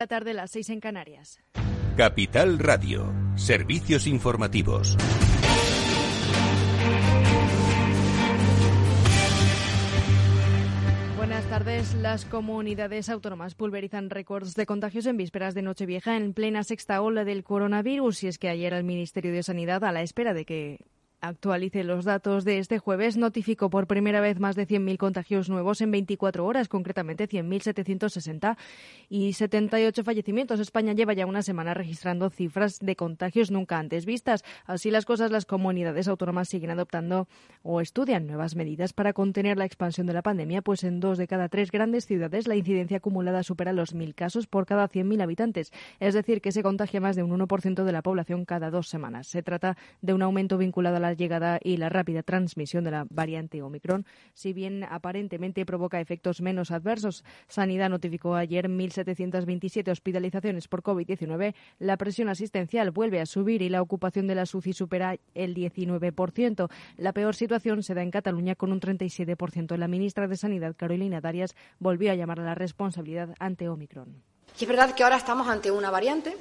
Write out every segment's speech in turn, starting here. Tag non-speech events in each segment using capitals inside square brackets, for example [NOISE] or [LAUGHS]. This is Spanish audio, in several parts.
La tarde, las seis en Canarias. Capital Radio, servicios informativos. Buenas tardes. Las comunidades autónomas pulverizan récords de contagios en vísperas de Nochevieja en plena sexta ola del coronavirus. Y es que ayer el Ministerio de Sanidad, a la espera de que actualice los datos de este jueves, notificó por primera vez más de 100.000 contagios nuevos en 24 horas, concretamente 100.760 y 78 fallecimientos. España lleva ya una semana registrando cifras de contagios nunca antes vistas. Así las cosas, las comunidades autónomas siguen adoptando o estudian nuevas medidas para contener la expansión de la pandemia, pues en dos de cada tres grandes ciudades la incidencia acumulada supera los 1.000 casos por cada 100.000 habitantes, es decir, que se contagia más de un 1% de la población cada dos semanas. Se trata de un aumento vinculado a la llegada y la rápida transmisión de la variante Omicron, si bien aparentemente provoca efectos menos adversos. Sanidad notificó ayer 1.727 hospitalizaciones por COVID-19. La presión asistencial vuelve a subir y la ocupación de la SUCI supera el 19%. La peor situación se da en Cataluña con un 37%. La ministra de Sanidad, Carolina Darias, volvió a llamar a la responsabilidad ante Omicron. Y es verdad que ahora estamos ante una variante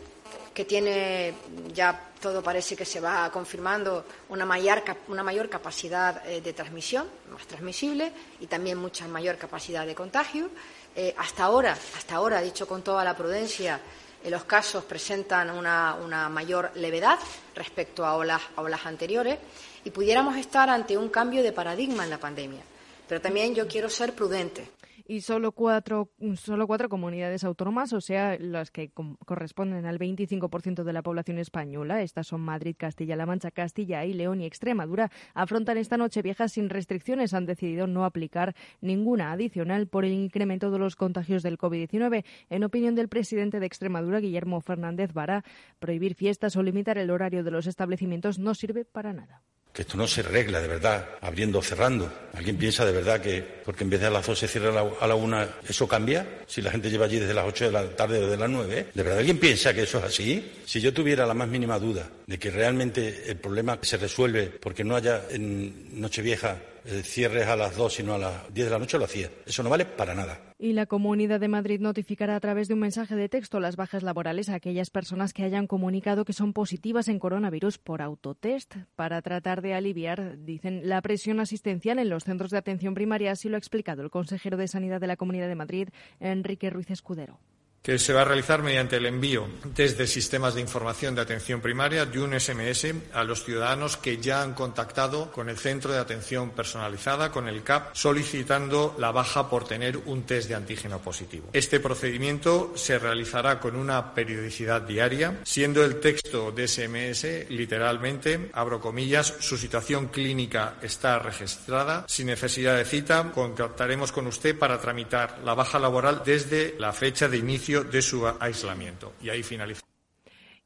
que tiene, ya todo parece que se va confirmando, una mayor, capacidad eh, de transmisión, más transmisible, y también mucha mayor capacidad de contagio. Eh, hasta ahora, hasta ahora, dicho con toda la prudencia, eh, los casos presentan una, una, mayor levedad respecto a olas, a olas anteriores y pudiéramos estar ante un cambio de paradigma en la pandemia. Pero también yo quiero ser prudente y solo cuatro, solo cuatro comunidades autónomas, o sea, las que corresponden al 25% de la población española, estas son Madrid, Castilla-La Mancha, Castilla y León y Extremadura, afrontan esta noche vieja sin restricciones. Han decidido no aplicar ninguna adicional por el incremento de los contagios del COVID-19. En opinión del presidente de Extremadura, Guillermo Fernández Vara, prohibir fiestas o limitar el horario de los establecimientos no sirve para nada que esto no se regla de verdad, abriendo o cerrando. ¿Alguien piensa de verdad que porque en vez de a las dos se cierra a la una, eso cambia? Si la gente lleva allí desde las ocho de la tarde o desde las nueve. ¿De verdad alguien piensa que eso es así? Si yo tuviera la más mínima duda de que realmente el problema se resuelve porque no haya en Nochevieja cierres a las 2 sino a las 10 de la noche, lo hacía. Eso no vale para nada. Y la Comunidad de Madrid notificará a través de un mensaje de texto las bajas laborales a aquellas personas que hayan comunicado que son positivas en coronavirus por autotest para tratar de aliviar, dicen, la presión asistencial en los centros de atención primaria, así lo ha explicado el consejero de Sanidad de la Comunidad de Madrid, Enrique Ruiz Escudero que se va a realizar mediante el envío desde sistemas de información de atención primaria de un SMS a los ciudadanos que ya han contactado con el Centro de Atención Personalizada, con el CAP, solicitando la baja por tener un test de antígeno positivo. Este procedimiento se realizará con una periodicidad diaria, siendo el texto de SMS literalmente, abro comillas, su situación clínica está registrada, sin necesidad de cita, contactaremos con usted para tramitar la baja laboral desde la fecha de inicio de su aislamiento. Y ahí finaliza.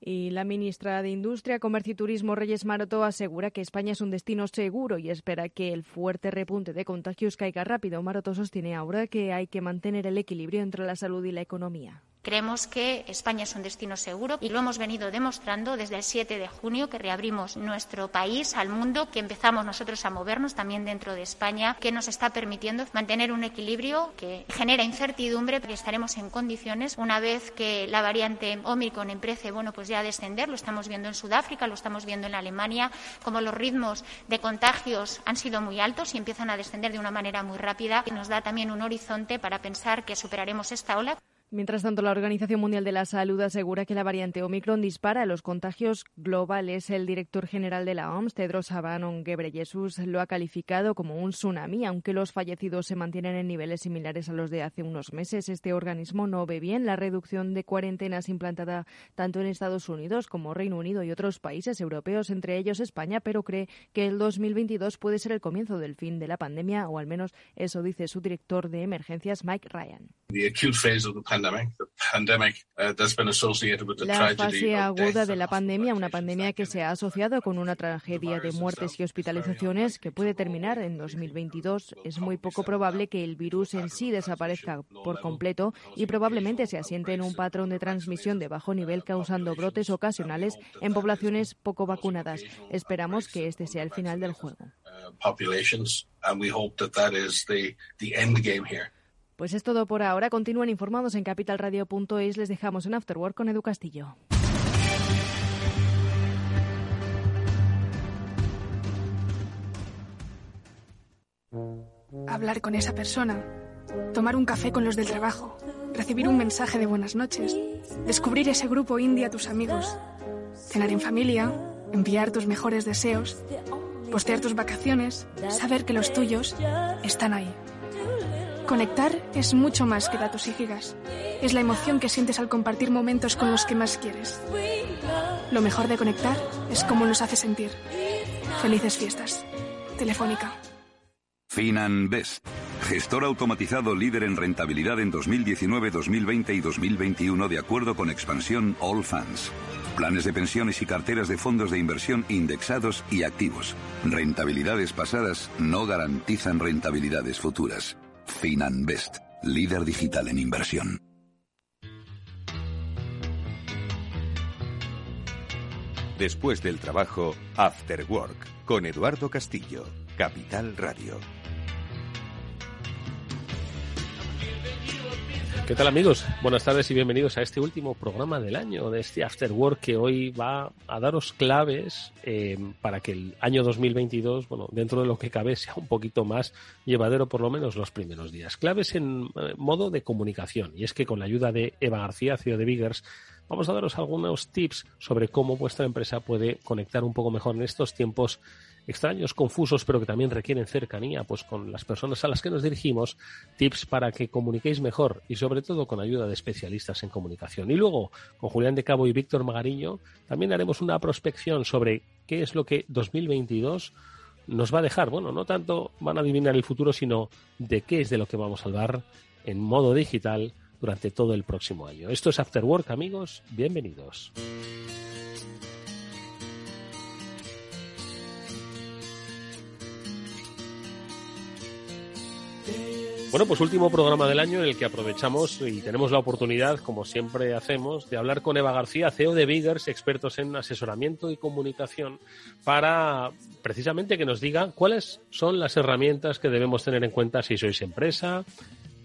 Y la ministra de Industria, Comercio y Turismo, Reyes Maroto, asegura que España es un destino seguro y espera que el fuerte repunte de contagios caiga rápido. Maroto sostiene ahora que hay que mantener el equilibrio entre la salud y la economía. Creemos que España es un destino seguro y lo hemos venido demostrando desde el 7 de junio que reabrimos nuestro país al mundo, que empezamos nosotros a movernos también dentro de España, que nos está permitiendo mantener un equilibrio que genera incertidumbre, porque estaremos en condiciones una vez que la variante Omicron empiece, bueno, pues ya a descender, lo estamos viendo en Sudáfrica, lo estamos viendo en Alemania, como los ritmos de contagios han sido muy altos y empiezan a descender de una manera muy rápida, que nos da también un horizonte para pensar que superaremos esta ola. Mientras tanto, la Organización Mundial de la Salud asegura que la variante Omicron dispara los contagios globales. El director general de la OMS, Tedros Adhanom Ghebreyesus, lo ha calificado como un tsunami, aunque los fallecidos se mantienen en niveles similares a los de hace unos meses. Este organismo no ve bien la reducción de cuarentenas implantada tanto en Estados Unidos como Reino Unido y otros países europeos, entre ellos España, pero cree que el 2022 puede ser el comienzo del fin de la pandemia, o al menos eso dice su director de emergencias, Mike Ryan. La fase aguda de la pandemia, una pandemia que se ha asociado con una tragedia de muertes y hospitalizaciones que puede terminar en 2022, es muy poco probable que el virus en sí desaparezca por completo y probablemente se asiente en un patrón de transmisión de bajo nivel causando brotes ocasionales en poblaciones poco vacunadas. Esperamos que este sea el final del juego. Pues es todo por ahora. Continúen informados en capitalradio.es. Les dejamos en Afterwork con Edu Castillo. Hablar con esa persona, tomar un café con los del trabajo, recibir un mensaje de buenas noches, descubrir ese grupo indie a tus amigos, cenar en familia, enviar tus mejores deseos, postear tus vacaciones, saber que los tuyos están ahí. Conectar es mucho más que datos y gigas. Es la emoción que sientes al compartir momentos con los que más quieres. Lo mejor de conectar es cómo nos hace sentir. Felices fiestas. Telefónica. FinanBest, gestor automatizado líder en rentabilidad en 2019, 2020 y 2021 de acuerdo con expansión All Funds. Planes de pensiones y carteras de fondos de inversión indexados y activos. Rentabilidades pasadas no garantizan rentabilidades futuras. FinanBest, líder digital en inversión. Después del trabajo, After Work, con Eduardo Castillo, Capital Radio. ¿Qué tal amigos? Buenas tardes y bienvenidos a este último programa del año, de este After Work que hoy va a daros claves eh, para que el año 2022, bueno, dentro de lo que cabe, sea un poquito más llevadero por lo menos los primeros días. Claves en eh, modo de comunicación. Y es que con la ayuda de Eva García, CEO de Biggers, vamos a daros algunos tips sobre cómo vuestra empresa puede conectar un poco mejor en estos tiempos extraños, confusos, pero que también requieren cercanía, pues con las personas a las que nos dirigimos, tips para que comuniquéis mejor y sobre todo con ayuda de especialistas en comunicación. Y luego, con Julián de Cabo y Víctor Magariño, también haremos una prospección sobre qué es lo que 2022 nos va a dejar. Bueno, no tanto van a adivinar el futuro, sino de qué es de lo que vamos a hablar en modo digital durante todo el próximo año. Esto es After Work, amigos. Bienvenidos. Bueno, pues último programa del año en el que aprovechamos y tenemos la oportunidad, como siempre hacemos, de hablar con Eva García, CEO de Biggers, expertos en asesoramiento y comunicación, para precisamente que nos diga cuáles son las herramientas que debemos tener en cuenta si sois empresa,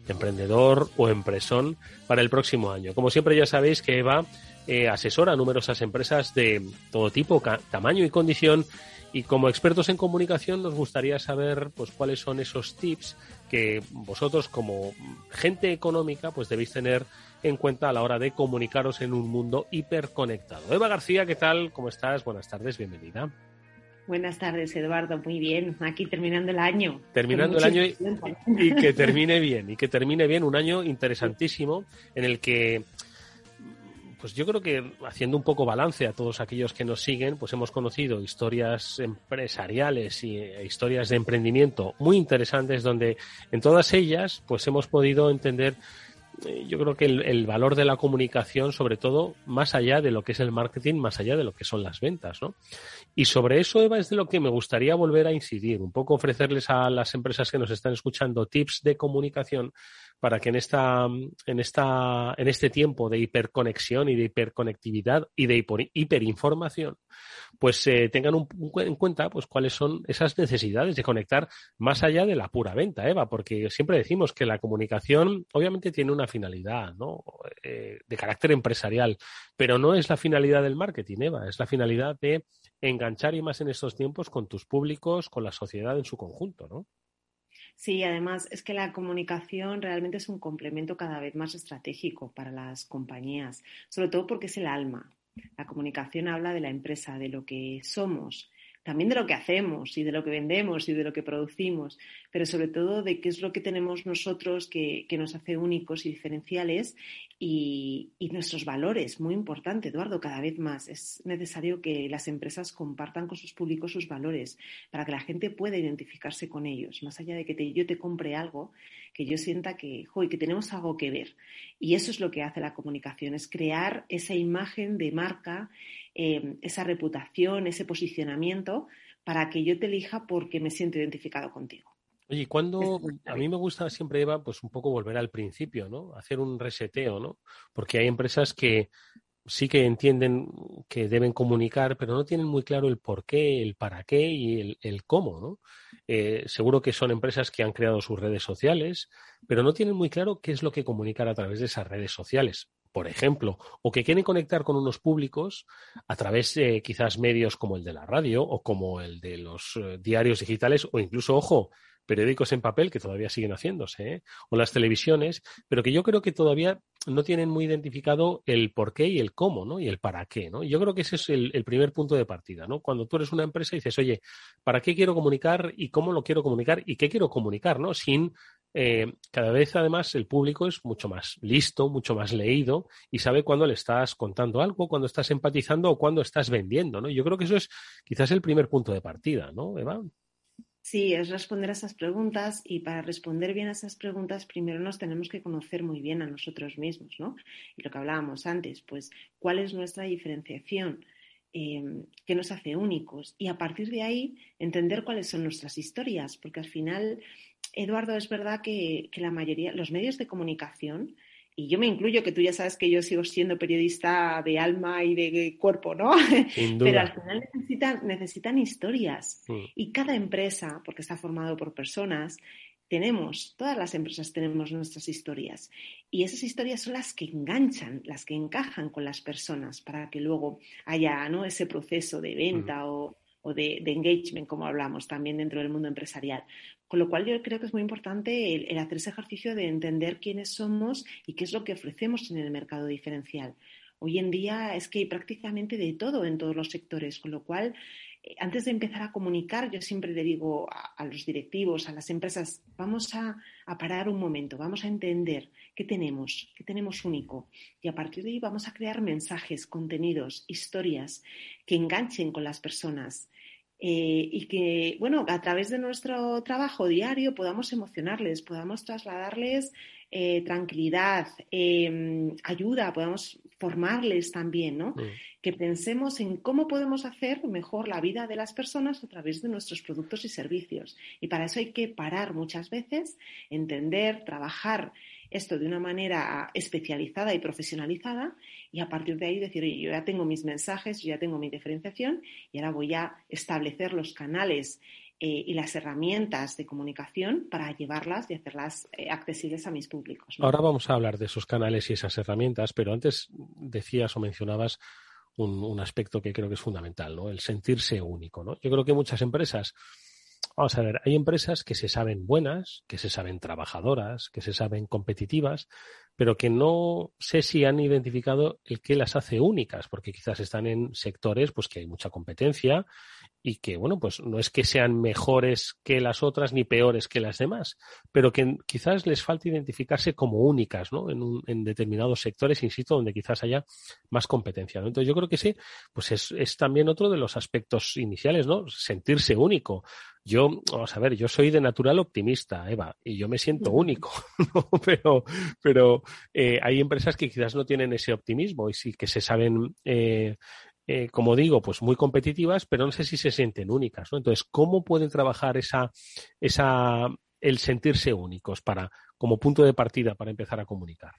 emprendedor o empresón para el próximo año. Como siempre ya sabéis que Eva eh, asesora a numerosas empresas de todo tipo, tamaño y condición y como expertos en comunicación nos gustaría saber pues cuáles son esos tips que vosotros como gente económica pues debéis tener en cuenta a la hora de comunicaros en un mundo hiperconectado. Eva García, ¿qué tal? ¿Cómo estás? Buenas tardes, bienvenida. Buenas tardes, Eduardo. Muy bien. Aquí terminando el año. Terminando el año y, [LAUGHS] y, que termine bien. Y que termine bien un año interesantísimo en el que pues yo creo que haciendo un poco balance a todos aquellos que nos siguen, pues hemos conocido historias empresariales y e historias de emprendimiento muy interesantes donde en todas ellas pues hemos podido entender eh, yo creo que el, el, valor de la comunicación, sobre todo, más allá de lo que es el marketing, más allá de lo que son las ventas, ¿no? Y sobre eso, Eva, es de lo que me gustaría volver a incidir, un poco ofrecerles a las empresas que nos están escuchando tips de comunicación para que en esta, en esta, en este tiempo de hiperconexión y de hiperconectividad y de hiperinformación, pues eh, tengan un, en cuenta pues cuáles son esas necesidades de conectar más allá de la pura venta, Eva, porque siempre decimos que la comunicación obviamente tiene una finalidad, ¿no? Eh, de carácter empresarial, pero no es la finalidad del marketing, Eva, es la finalidad de enganchar y más en estos tiempos con tus públicos, con la sociedad en su conjunto, ¿no? Sí, además es que la comunicación realmente es un complemento cada vez más estratégico para las compañías, sobre todo porque es el alma. La comunicación habla de la empresa, de lo que somos, también de lo que hacemos y de lo que vendemos y de lo que producimos, pero sobre todo de qué es lo que tenemos nosotros que, que nos hace únicos y diferenciales y, nuestros valores. Muy importante, Eduardo, cada vez más. Es necesario que las empresas compartan con sus públicos sus valores para que la gente pueda identificarse con ellos, más allá de que te, yo te compre algo, que yo sienta que, jo, que tenemos algo que ver. Y eso es lo que hace la comunicación, es crear esa imagen de marca eh, esa reputación, ese posicionamiento, para que yo te elija porque me siento identificado contigo. Oye, cuando a mí me gusta siempre, Eva, pues un poco volver al principio, ¿no? Hacer un reseteo, ¿no? Porque hay empresas que sí que entienden que deben comunicar, pero no tienen muy claro el por qué, el para qué y el, el cómo, ¿no? eh, seguro que son empresas que han creado sus redes sociales, pero no tienen muy claro qué es lo que comunicar a través de esas redes sociales por ejemplo, o que quieren conectar con unos públicos a través de quizás medios como el de la radio o como el de los eh, diarios digitales o incluso, ojo, periódicos en papel que todavía siguen haciéndose, ¿eh? o las televisiones, pero que yo creo que todavía no tienen muy identificado el por qué y el cómo, ¿no? Y el para qué, ¿no? Yo creo que ese es el, primer punto de partida, ¿no? Cuando tú eres una empresa y dices, oye, ¿para qué quiero comunicar y cómo lo quiero comunicar y qué quiero comunicar, ¿no? Sin eh, cada vez además el público es mucho más listo, mucho más leído y sabe cuándo le estás contando algo, cuándo estás empatizando o cuándo estás vendiendo, ¿no? Yo creo que eso es quizás el primer punto de partida, ¿no, Eva? Sí, es responder a esas preguntas y para responder bien a esas preguntas primero nos tenemos que conocer muy bien a nosotros mismos, ¿no? Y lo que hablábamos antes, pues, ¿cuál es nuestra diferenciación? Eh, ¿Qué nos hace únicos? Y a partir de ahí entender cuáles son nuestras historias, porque al final Eduardo, es verdad que, la mayoría, los medios de comunicación, y yo me incluyo, que tú ya sabes que yo sigo siendo periodista de alma y de cuerpo, ¿no? [LAUGHS] Pero al final necesitan, necesitan historias. Y cada empresa, porque está formado por personas, tenemos, todas las empresas tenemos nuestras historias. Y esas historias son las que enganchan, las que encajan con las personas para que luego haya ¿no? ese proceso de venta o, o de, engagement, como hablamos también dentro del mundo empresarial. Con lo cual yo creo que es muy importante el, hacer ese ejercicio de entender quiénes somos y qué es lo que ofrecemos en el mercado diferencial. Hoy en día es que hay prácticamente de todo en todos los sectores, con lo cual eh, antes de empezar a comunicar, yo siempre le digo a, los directivos, a las empresas, vamos a, a, parar un momento, vamos a entender qué tenemos, qué tenemos único. Y a partir de ahí vamos a crear mensajes, contenidos, historias que enganchen con las personas, eh, y que, bueno, a través de nuestro trabajo diario podamos emocionarles, podamos trasladarles eh, tranquilidad, em, ayuda, podamos formarles también, ¿no? Mm. Que pensemos en cómo podemos hacer mejor la vida de las personas a través de nuestros productos y servicios. Y para eso hay que parar muchas veces, entender, trabajar esto de una manera especializada y profesionalizada y a partir de ahí decir, oye, yo ya tengo mis mensajes, yo ya tengo mi diferenciación y ahora voy a establecer los canales eh, y las herramientas de comunicación para llevarlas y hacerlas eh, accesibles a mis públicos. Ahora vamos a hablar de esos canales y esas herramientas, pero antes decías o mencionabas un, un, aspecto que creo que es fundamental, ¿no? El sentirse único, ¿no? Yo creo que muchas empresas Vamos a ver, hay empresas que se saben buenas, que se saben trabajadoras, que se saben competitivas, pero que no sé si han identificado el que las hace únicas, porque quizás están en sectores pues que hay mucha competencia y que, bueno, pues no es que sean mejores que las otras ni peores que las demás, pero que quizás les falta identificarse como únicas, ¿no? En, un, en determinados sectores, insisto, donde quizás haya más competencia, ¿no? Entonces yo creo que sí, pues es, es también otro de los aspectos iniciales, ¿no? Sentirse único. Yo, vamos a ver, yo soy de natural optimista, Eva, y yo me siento único, [LAUGHS] ¿no? pero, pero eh, hay empresas que quizás no tienen ese optimismo y sí que se saben, eh, eh, como digo, pues muy competitivas, pero no sé si se sienten únicas, ¿no? Entonces, ¿cómo pueden trabajar esa, esa, el sentirse únicos para, como punto de partida para empezar a comunicar?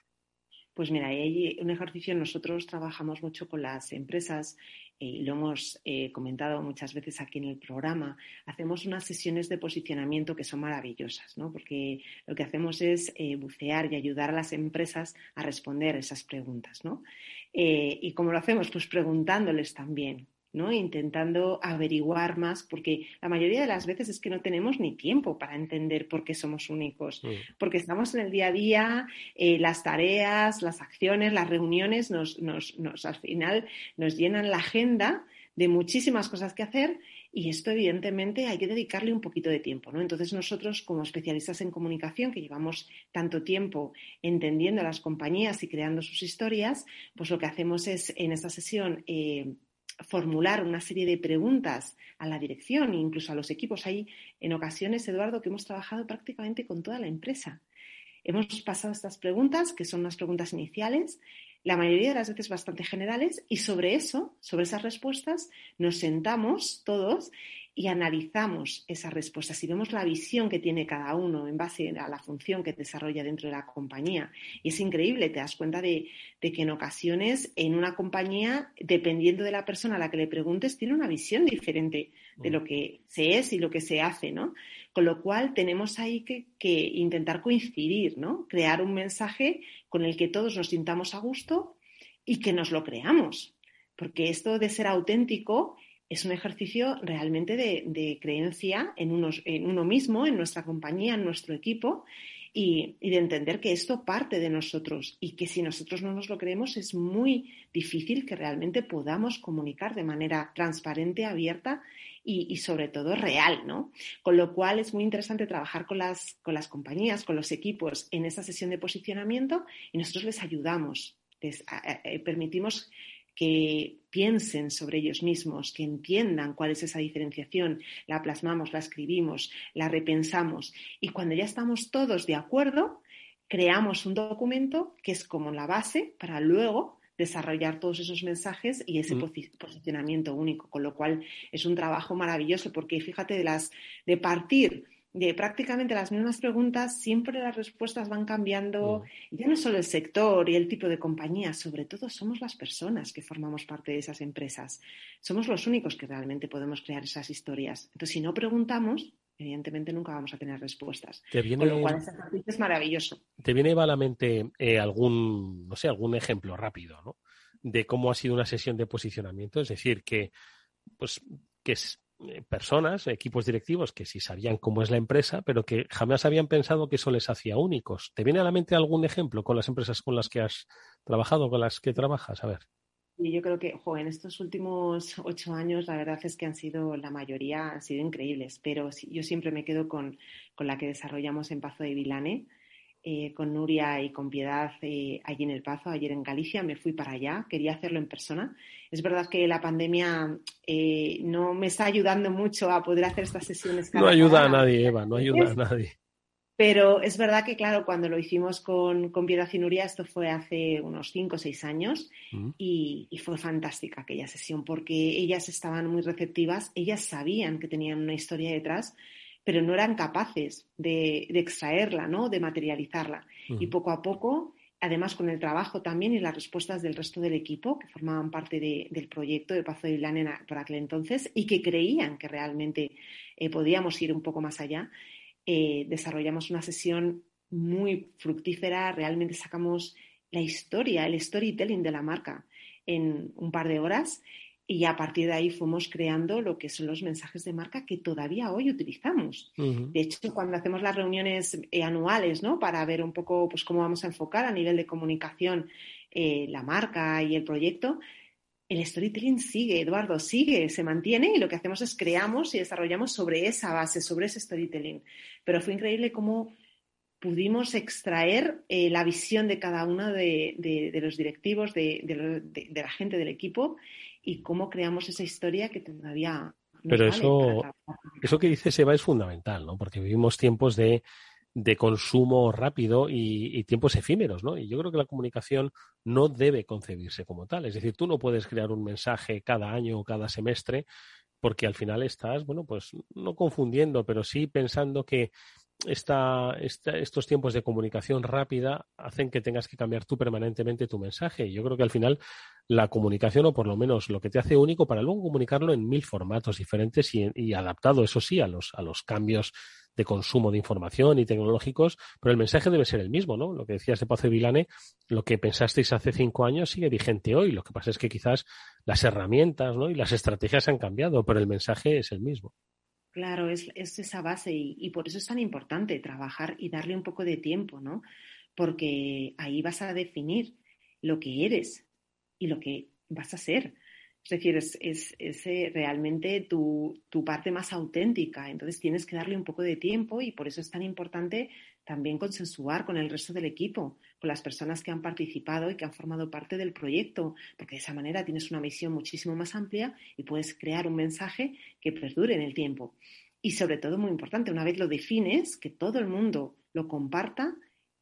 Pues mira, hay un ejercicio, nosotros trabajamos mucho con las empresas y lo hemos eh, comentado muchas veces aquí en el programa, hacemos unas sesiones de posicionamiento que son maravillosas, ¿no? porque lo que hacemos es eh, bucear y ayudar a las empresas a responder esas preguntas. ¿no? Eh, ¿Y cómo lo hacemos? Pues preguntándoles también Intentando averiguar más, porque la mayoría de las veces es que no tenemos ni tiempo para entender por qué somos únicos, mm. porque estamos en el día a día, eh, las tareas, las acciones, las reuniones nos, al final nos llenan la agenda de muchísimas cosas que hacer y esto evidentemente hay que dedicarle un poquito de tiempo, ¿no? Entonces nosotros como especialistas en comunicación que llevamos tanto tiempo entendiendo a las compañías y creando sus historias, pues lo que hacemos es en esta sesión eh, formular una serie de preguntas a la dirección e incluso a los equipos. Hay en ocasiones, Eduardo, que hemos trabajado prácticamente con toda la empresa. Hemos pasado estas preguntas, que son unas preguntas iniciales, la mayoría de las veces bastante generales, y sobre eso, sobre esas respuestas, nos sentamos todos y analizamos esas respuestas y vemos la visión que tiene cada uno en base a la función que desarrolla dentro de la compañía. Y es increíble, te das cuenta de, que en ocasiones en una compañía, dependiendo de la persona a la que le preguntes, tiene una visión diferente de lo que se es y lo que se hace, ¿no? Con lo cual tenemos ahí que, que intentar coincidir, ¿no? Crear un mensaje con el que todos nos sintamos a gusto y que nos lo creamos. Porque esto de ser auténtico es un ejercicio realmente de, creencia en, uno mismo, en nuestra compañía, en nuestro equipo, y, de entender que esto parte de nosotros y que si nosotros no nos lo creemos es muy difícil que realmente podamos comunicar de manera transparente, abierta y, sobre todo real, ¿no? Con lo cual es muy interesante trabajar con las, con las compañías, con los equipos en esa sesión de posicionamiento y nosotros les ayudamos, les permitimos que piensen sobre ellos mismos, que entiendan cuál es esa diferenciación, la plasmamos, la escribimos, la repensamos y cuando ya estamos todos de acuerdo, creamos un documento que es como la base para luego desarrollar todos esos mensajes y ese mm. posicionamiento único, con lo cual es un trabajo maravilloso porque fíjate de las de partir de prácticamente las mismas preguntas, siempre las respuestas van cambiando. Mm. Ya no solo el sector y el tipo de compañía, sobre todo somos las personas que formamos parte de esas empresas. Somos los únicos que realmente podemos crear esas historias. Entonces, si no preguntamos, evidentemente nunca vamos a tener respuestas. Con lo cual, ese ejercicio es maravilloso. ¿Te viene a la mente eh, algún, no sé, algún ejemplo rápido, ¿no? De cómo ha sido una sesión de posicionamiento, es decir, que, pues, que es, personas, equipos directivos que sí sabían cómo es la empresa, pero que jamás habían pensado que eso les hacía únicos. ¿Te viene a la mente algún ejemplo con las empresas con las que has trabajado, con las que trabajas? A ver. Y yo creo que en estos últimos ocho años la verdad es que han sido, la mayoría han sido increíbles, pero yo siempre me quedo con, con la que desarrollamos en Pazo de Vilane, eh, con Nuria y con Piedad eh, allí en El Pazo, ayer en Galicia, me fui para allá, quería hacerlo en persona. Es verdad que la pandemia eh, no me está ayudando mucho a poder hacer estas sesiones. no ayuda a nadie, Eva, no ayuda a nadie. Pero es verdad que, claro, cuando lo hicimos con, con Piedad y Nuria, esto fue hace unos cinco o seis años mm. y, y, fue fantástica aquella sesión porque ellas estaban muy receptivas, ellas sabían que tenían una historia detrás pero no eran capaces de, extraerla, ¿no? de materializarla. Y poco a poco, además con el trabajo también y las respuestas del resto del equipo, que formaban parte del proyecto de Pazo de Vilán por aquel entonces y que creían que realmente eh, podíamos ir un poco más allá, eh, desarrollamos una sesión muy fructífera, realmente sacamos la historia, el storytelling de la marca en un par de horas y a partir de ahí fuimos creando lo que son los mensajes de marca que todavía hoy utilizamos. De hecho, cuando hacemos las reuniones eh, anuales, ¿no? Para ver un poco pues, cómo vamos a enfocar a nivel de comunicación eh, la marca y el proyecto, el storytelling sigue, Eduardo, sigue, se mantiene y lo que hacemos es creamos y desarrollamos sobre esa base, sobre ese storytelling. Pero fue increíble cómo pudimos extraer eh, la visión de cada uno de, los directivos, de, la gente del equipo y cómo creamos esa historia que todavía... Pero eso, eso que dice Seba es fundamental, ¿no? Porque vivimos tiempos de, consumo rápido y, tiempos efímeros, ¿no? Y yo creo que la comunicación no debe concebirse como tal. Es decir, tú no puedes crear un mensaje cada año o cada semestre porque al final estás, bueno, pues no confundiendo, pero sí pensando que esta, estos tiempos de comunicación rápida hacen que tengas que cambiar tú permanentemente tu mensaje. Y yo creo que al final la comunicación, o por lo menos lo que te hace único, para luego comunicarlo en mil formatos diferentes y, adaptado, eso sí, a los, a los cambios de consumo de información y tecnológicos, pero el mensaje debe ser el mismo, ¿no? Lo que decías de Pazo Vilane, lo que pensasteis hace cinco años sigue vigente hoy. Lo que pasa es que quizás las herramientas ¿no? y las estrategias han cambiado, pero el mensaje es el mismo. Claro, es, esa base y, por eso es tan importante trabajar y darle un poco de tiempo, ¿no? Porque ahí vas a definir lo que eres y lo que vas a ser. Es decir, es, es, eh, realmente tu, tu, parte más auténtica. Entonces tienes que darle un poco de tiempo y por eso es tan importante también consensuar con el resto del equipo, con las personas que han participado y que han formado parte del proyecto, porque de esa manera tienes una visión muchísimo más amplia y puedes crear un mensaje que perdure en el tiempo. Y sobre todo, muy importante, una vez lo defines, que todo el mundo lo comparta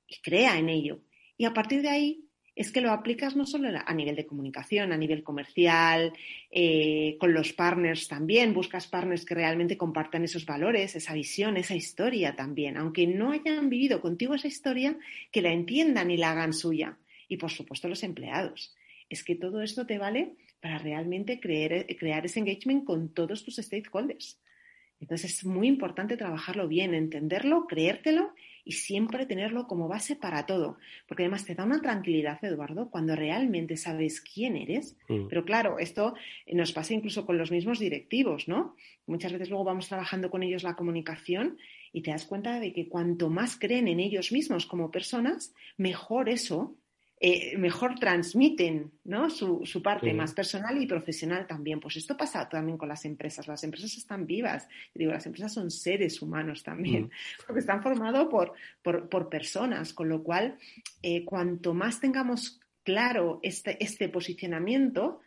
y crea en ello. Y a partir de ahí, es que lo aplicas no solo a nivel de comunicación, a nivel comercial, eh, con los partners también, buscas partners que realmente compartan esos valores, esa visión, esa historia también, aunque no hayan vivido contigo esa historia, que la entiendan y la hagan suya. Y por supuesto los empleados. Es que todo esto te vale para realmente crear ese engagement con todos tus stakeholders. Entonces es muy importante trabajarlo bien, entenderlo, creértelo y siempre tenerlo como base para todo. Porque además te da una tranquilidad, Eduardo, cuando realmente sabes quién eres. Mm. Pero claro, esto nos pasa incluso con los mismos directivos, ¿no? Muchas veces luego vamos trabajando con ellos la comunicación y te das cuenta de que cuanto más creen en ellos mismos como personas, mejor eso eh, mejor transmiten ¿no? su, parte más personal y profesional también. Pues esto pasa también con las empresas. Las empresas están vivas. Digo, las empresas son seres humanos también, mm. [LAUGHS] porque están formados por, por, personas, con lo cual, eh, cuanto más tengamos claro este, este posicionamiento,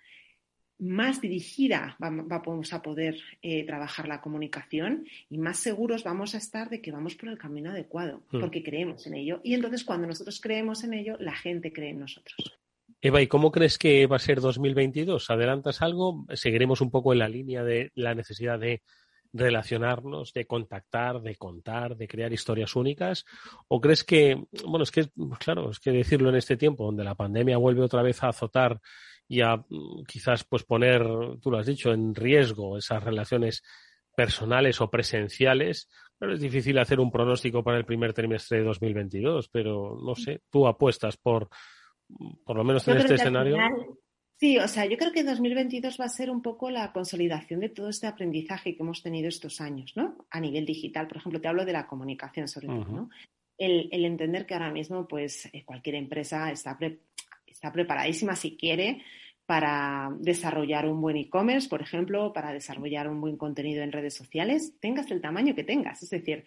más dirigida vamos a poder eh, trabajar la comunicación y más seguros vamos a estar de que vamos por el camino adecuado, hmm. porque creemos en ello. Y entonces cuando nosotros creemos en ello, la gente cree en nosotros. Eva, ¿y cómo crees que va a ser 2022? ¿Adelantas algo? ¿Seguiremos un poco en la línea de la necesidad de relacionarnos, de contactar, de contar, de crear historias únicas? ¿O crees que, bueno, es que, claro, es que decirlo en este tiempo donde la pandemia vuelve otra vez a azotar y a mm, quizás pues poner, tú lo has dicho, en riesgo esas relaciones personales o presenciales. Pero es difícil hacer un pronóstico para el primer trimestre de 2022, pero no sé, tú apuestas por, por lo menos en este escenario. sí, o sea, yo creo que 2022 va a ser un poco la consolidación de todo este aprendizaje que hemos tenido estos años, ¿no? A nivel digital, por ejemplo, te hablo de la comunicación sobre todo, ¿no? El, el, entender que ahora mismo, pues, eh, cualquier empresa está pre está preparadísima si quiere para desarrollar un buen e-commerce, por ejemplo, para desarrollar un buen contenido en redes sociales, tengas el tamaño que tengas. Es decir,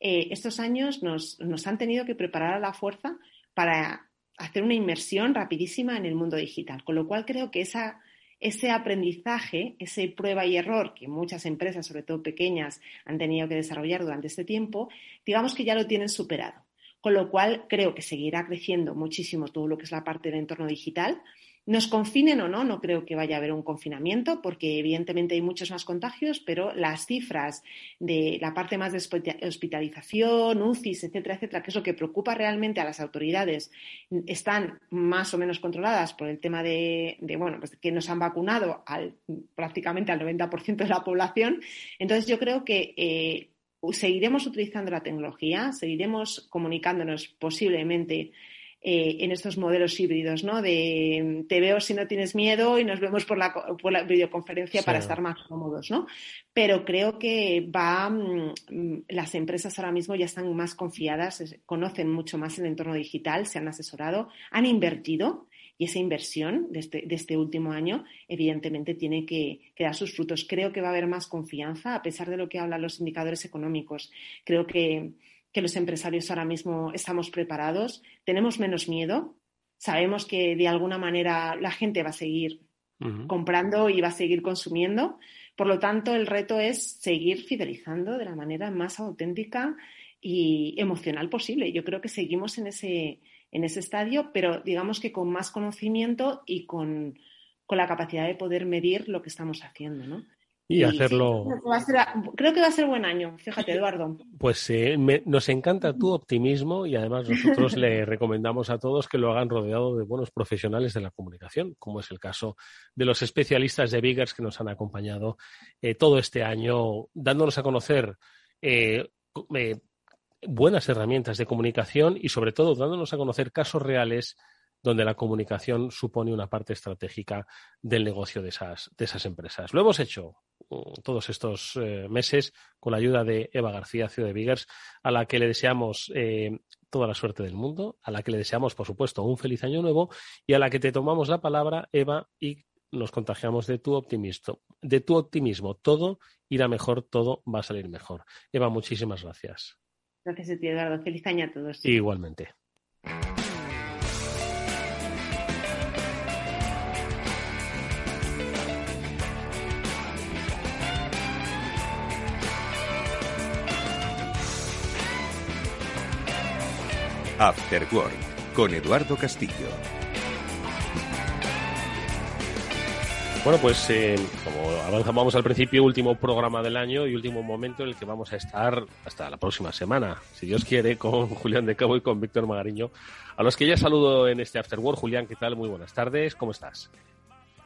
eh, estos años nos, han tenido que preparar a la fuerza para hacer una inmersión rapidísima en el mundo digital, con lo cual creo que ese aprendizaje, ese prueba y error que muchas empresas, sobre todo pequeñas, han tenido que desarrollar durante este tiempo, digamos que ya lo tienen superado con lo cual creo que seguirá creciendo muchísimo todo lo que es la parte del entorno digital. Nos confinen o no, no creo que vaya a haber un confinamiento, porque evidentemente hay muchos más contagios, pero las cifras de la parte más de hospitalización, UCIs, etcétera, etcétera, que es lo que preocupa realmente a las autoridades, están más o menos controladas por el tema de, bueno, pues que nos han vacunado al, prácticamente al 90% de la población. Entonces yo creo que eh, seguiremos utilizando la tecnología, seguiremos comunicándonos posiblemente eh, en estos modelos híbridos, ¿no? De te veo si no tienes miedo y nos vemos por la, videoconferencia para estar más cómodos, ¿no? Pero creo que va, mm, las empresas ahora mismo ya están más confiadas, conocen mucho más el entorno digital, se han asesorado, han invertido y esa inversión de este, de este último año, evidentemente, tiene que, dar sus frutos. Creo que va a haber más confianza, a pesar de lo que hablan los indicadores económicos. Creo que, los empresarios ahora mismo estamos preparados, tenemos menos miedo, sabemos que de alguna manera la gente va a seguir comprando y va a seguir consumiendo. Por lo tanto, el reto es seguir fidelizando de la manera más auténtica y emocional posible. Yo creo que seguimos en ese, en ese estadio, pero digamos que con más conocimiento y con, la capacidad de poder medir lo que estamos haciendo, ¿no? Y, hacerlo. creo que va a ser buen año, fíjate, Eduardo. Pues eh, nos encanta tu optimismo y además nosotros le [LAUGHS] recomendamos a todos que lo hagan rodeado de buenos profesionales de la comunicación, como es el caso de los especialistas de Biggers que nos han acompañado eh, todo este año, dándonos a conocer eh, buenas herramientas de comunicación y sobre todo dándonos a conocer casos reales donde la comunicación supone una parte estratégica del negocio de esas, de esas empresas. Lo hemos hecho uh, todos estos eh, meses con la ayuda de Eva García, CEO de Biggers, a la que le deseamos eh, toda la suerte del mundo, a la que le deseamos, por supuesto, un feliz año nuevo y a la que te tomamos la palabra, Eva, y nos contagiamos de tu optimismo. De tu optimismo. Todo irá mejor, todo va a salir mejor. Eva, muchísimas gracias. Gracias a ti, Eduardo. Feliz año a todos. Igualmente. After Work con Eduardo Castillo. Bueno, pues eh, como avanzamos al principio, último programa del año y último momento en el que vamos a estar hasta la próxima semana, si Dios quiere, con [LAUGHS] Julián de Cabo y con Víctor Magariño, a los que ya saludo en este Afterworld. Julián, ¿qué tal? Muy buenas tardes, ¿cómo estás?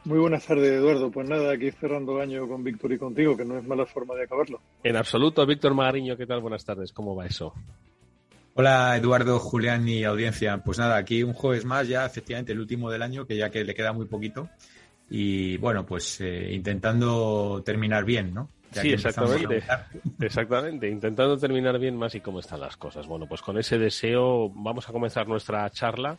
Muy buenas tardes, Eduardo. Pues nada, aquí cerrando el año con Víctor y contigo, que no es mala forma de acabarlo. En absoluto, Víctor Magariño, ¿qué tal? Buenas tardes, ¿cómo va eso? Hola Eduardo, Julián y audiencia. Pues nada, aquí un jueves más ya, efectivamente el último del año, que ya que le queda muy poquito y bueno, pues eh, intentando terminar bien, ¿no? sí, exactamente. [LAUGHS] Exactamente, intentando terminar bien más y cómo están las cosas. Bueno, pues con ese deseo vamos a comenzar nuestra charla.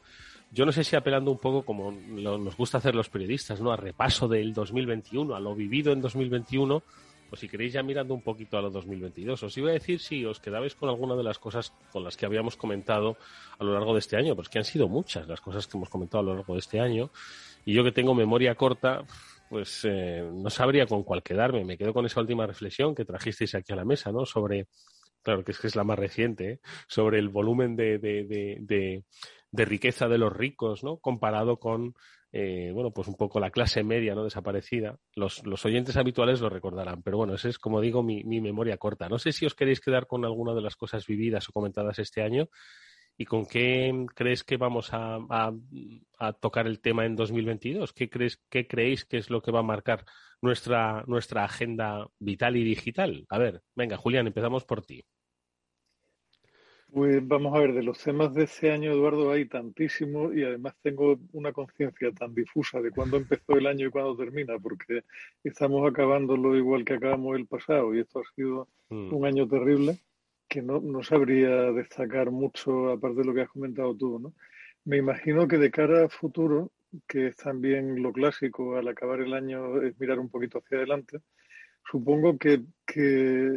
Yo no sé si apelando un poco como nos gusta hacer los periodistas, ¿no? A repaso del 2021, a lo vivido en 2021, pues si queréis ya mirando un poquito a lo 2022. Os iba a decir si os quedabais con alguna de las cosas con las que habíamos comentado a lo largo de este año, pues que han sido muchas las cosas que hemos comentado a lo largo de este año. Y yo que tengo memoria corta, pues eh, no sabría con cuál quedarme. Me quedo con esa última reflexión que trajisteis aquí a la mesa, ¿no? Sobre, claro que es que es la más reciente, ¿eh? sobre el volumen de, de, de, de, riqueza de los ricos, ¿no? Comparado con, eh, bueno, pues un poco la clase media, ¿no? Desaparecida. Los, los oyentes habituales lo recordarán, pero bueno, esa es, como digo, mi, mi memoria corta. No sé si os queréis quedar con alguna de las cosas vividas o comentadas este año ¿Y con qué crees que vamos a, a, tocar el tema en 2022? ¿Qué, crees, ¿Qué creéis que es lo que va a marcar nuestra, nuestra agenda vital y digital? A ver, venga, Julián, empezamos por ti. Pues vamos a ver, de los temas de este año, Eduardo, hay tantísimos y además tengo una conciencia tan difusa de cuándo empezó el año y cuándo termina, porque estamos acabándolo igual que acabamos el pasado y esto ha sido mm. un año terrible que no, no sabría destacar mucho, aparte de lo que has comentado tú, ¿no? Me imagino que de cara a futuro, que es también lo clásico al acabar el año, es mirar un poquito hacia adelante, supongo que, que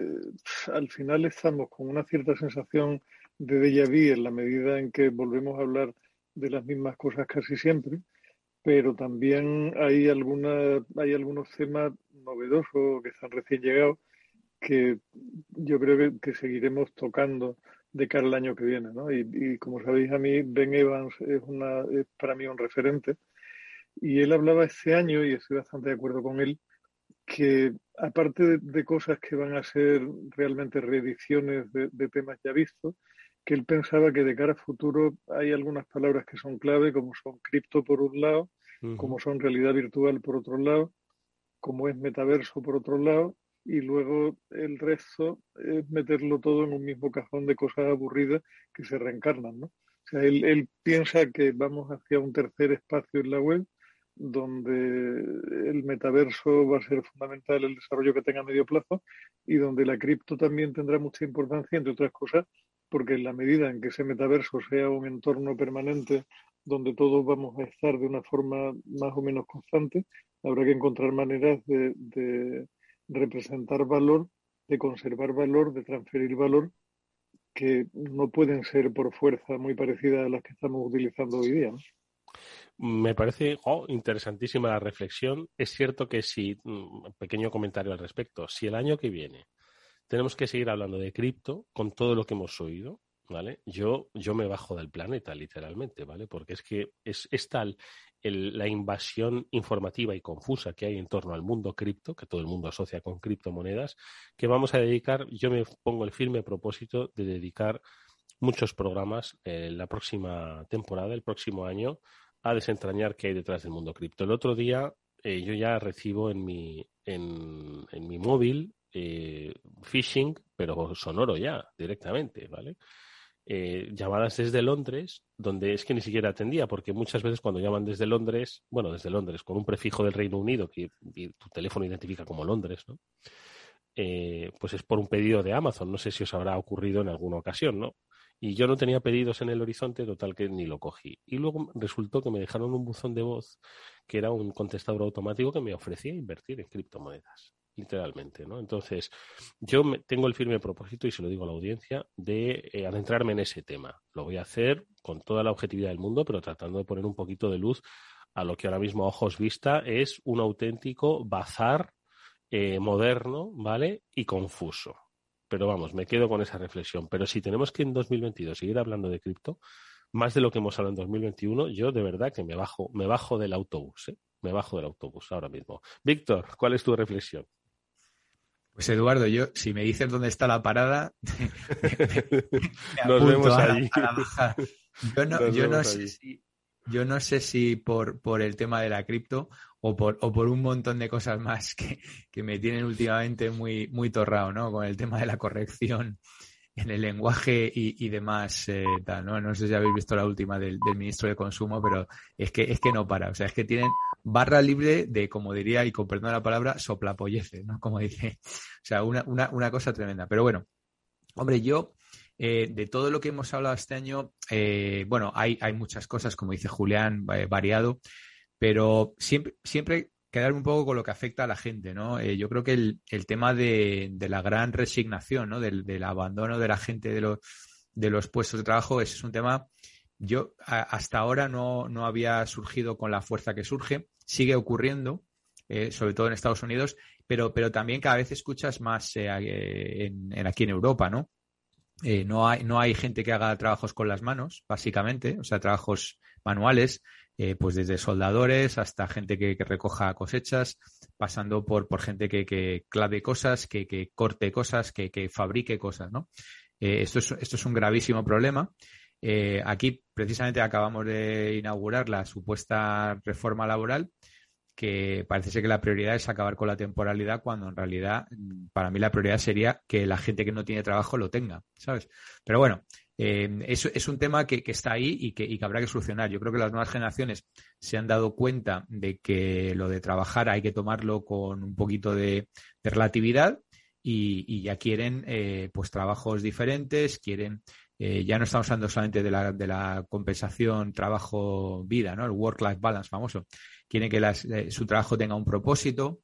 al final estamos con una cierta sensación de déjà vu en la medida en que volvemos a hablar de las mismas cosas casi siempre, pero también hay, alguna, hay algunos temas novedosos que están recién llegados que yo creo que, seguiremos tocando de cara al año que viene. ¿no? Y, como sabéis, a mí Ben Evans es, una, es para mí un referente. Y él hablaba este año, y estoy bastante de acuerdo con él, que aparte de, cosas que van a ser realmente reediciones de, temas ya vistos, que él pensaba que de cara a futuro hay algunas palabras que son clave, como son cripto por un lado, como son realidad virtual por otro lado, como es metaverso por otro lado, y luego el resto es meterlo todo en un mismo cajón de cosas aburridas que se reencarnan, ¿no? O sea, él, piensa que vamos hacia un tercer espacio en la web donde el metaverso va a ser fundamental el desarrollo que tenga a medio plazo y donde la cripto también tendrá mucha importancia, entre otras cosas, porque en la medida en que ese metaverso sea un entorno permanente donde todos vamos a estar de una forma más o menos constante, habrá que encontrar maneras de representar valor, de conservar valor, de transferir valor, que no pueden ser por fuerza muy parecidas a las que estamos utilizando hoy día. Me parece interesantísima la reflexión. Es cierto que si, mm, pequeño comentario al respecto, si el año que viene tenemos que seguir hablando de cripto con todo lo que hemos oído, ¿vale? Yo, yo me bajo del planeta, literalmente, ¿vale? Porque es que es, es tal la invasión informativa y confusa que hay en torno al mundo cripto, que todo el mundo asocia con criptomonedas, que vamos a dedicar, yo me pongo el firme propósito de dedicar muchos programas eh, la próxima temporada, el próximo año, a desentrañar qué hay detrás del mundo cripto. El otro día eh, yo ya recibo en mi, en, en mi móvil eh, phishing, pero sonoro ya, directamente, ¿vale? Eh, llamadas desde Londres, donde es que ni siquiera atendía, porque muchas veces cuando llaman desde Londres, bueno, desde Londres, con un prefijo del Reino Unido que tu teléfono identifica como Londres, ¿no? Eh, pues es por un pedido de Amazon. No sé si os habrá ocurrido en alguna ocasión, ¿no? Y yo no tenía pedidos en el horizonte, total que ni lo cogí. Y luego resultó que me dejaron un buzón de voz que era un contestador automático que me ofrecía invertir en criptomonedas literalmente, ¿no? Entonces, yo tengo el firme propósito, y se lo digo a la audiencia, de eh, adentrarme en ese tema. Lo voy a hacer con toda la objetividad del mundo, pero tratando de poner un poquito de luz a lo que ahora mismo a ojos vista es un auténtico bazar eh, moderno, ¿vale? Y confuso. Pero vamos, me quedo con esa reflexión. Pero si tenemos que en 2022 seguir hablando de cripto, más de lo que hemos hablado en 2021, yo de verdad que me bajo, me bajo del autobús, ¿eh? me bajo del autobús ahora mismo. Víctor, ¿cuál es tu reflexión? Pues Eduardo, yo, si me dices dónde está la parada, [LAUGHS] nos vemos allí. yo no, yo no sé si, yo no sé si por, por el tema de la cripto o por, o por un montón de cosas más que, que me tienen últimamente muy, muy torrado, ¿no? Con el tema de la corrección en el lenguaje y, y demás eh, tal, ¿no? No sé si habéis visto la última del, del, ministro de Consumo, pero es que, es que no para. O sea, es que tienen barra libre de, como diría, y con perdón la palabra, soplapolleces, ¿no? Como dice. O sea, una, una, una cosa tremenda. Pero bueno, hombre, yo, eh, de todo lo que hemos hablado este año, eh, bueno, hay, hay muchas cosas, como dice Julián, eh, variado, pero siempre, siempre quedarme un poco con lo que afecta a la gente, ¿no? Yo creo que el, el tema de, de, la gran resignación, ¿no? Del, del, abandono de la gente de los, de los puestos de trabajo, ese es un tema, yo hasta ahora no, no, había surgido con la fuerza que surge, sigue ocurriendo, eh, sobre todo en Estados Unidos, pero, pero también cada vez escuchas más eh, en, en, aquí en Europa, ¿no? Eh, no, hay, no hay gente que haga trabajos con las manos, básicamente, o sea, trabajos manuales eh, pues desde soldadores hasta gente que, que recoja cosechas, pasando por, por gente que, que clave cosas, que, que, corte cosas, que, que fabrique cosas, ¿no? Eh, esto, es, esto es un gravísimo problema. Eh, aquí precisamente acabamos de inaugurar la supuesta reforma laboral que parece ser que la prioridad es acabar con la temporalidad cuando en realidad para mí la prioridad sería que la gente que no tiene trabajo lo tenga, ¿sabes? Pero bueno, eh, es, un tema que, está ahí y que, habrá que solucionar. Yo creo que las nuevas generaciones se han dado cuenta de que lo de trabajar hay que tomarlo con un poquito de, relatividad y, y, ya quieren eh, pues trabajos diferentes, quieren eh, ya no estamos hablando solamente de la, de la compensación trabajo-vida, ¿no? El work-life balance famoso. Quieren que las, eh, su trabajo tenga un propósito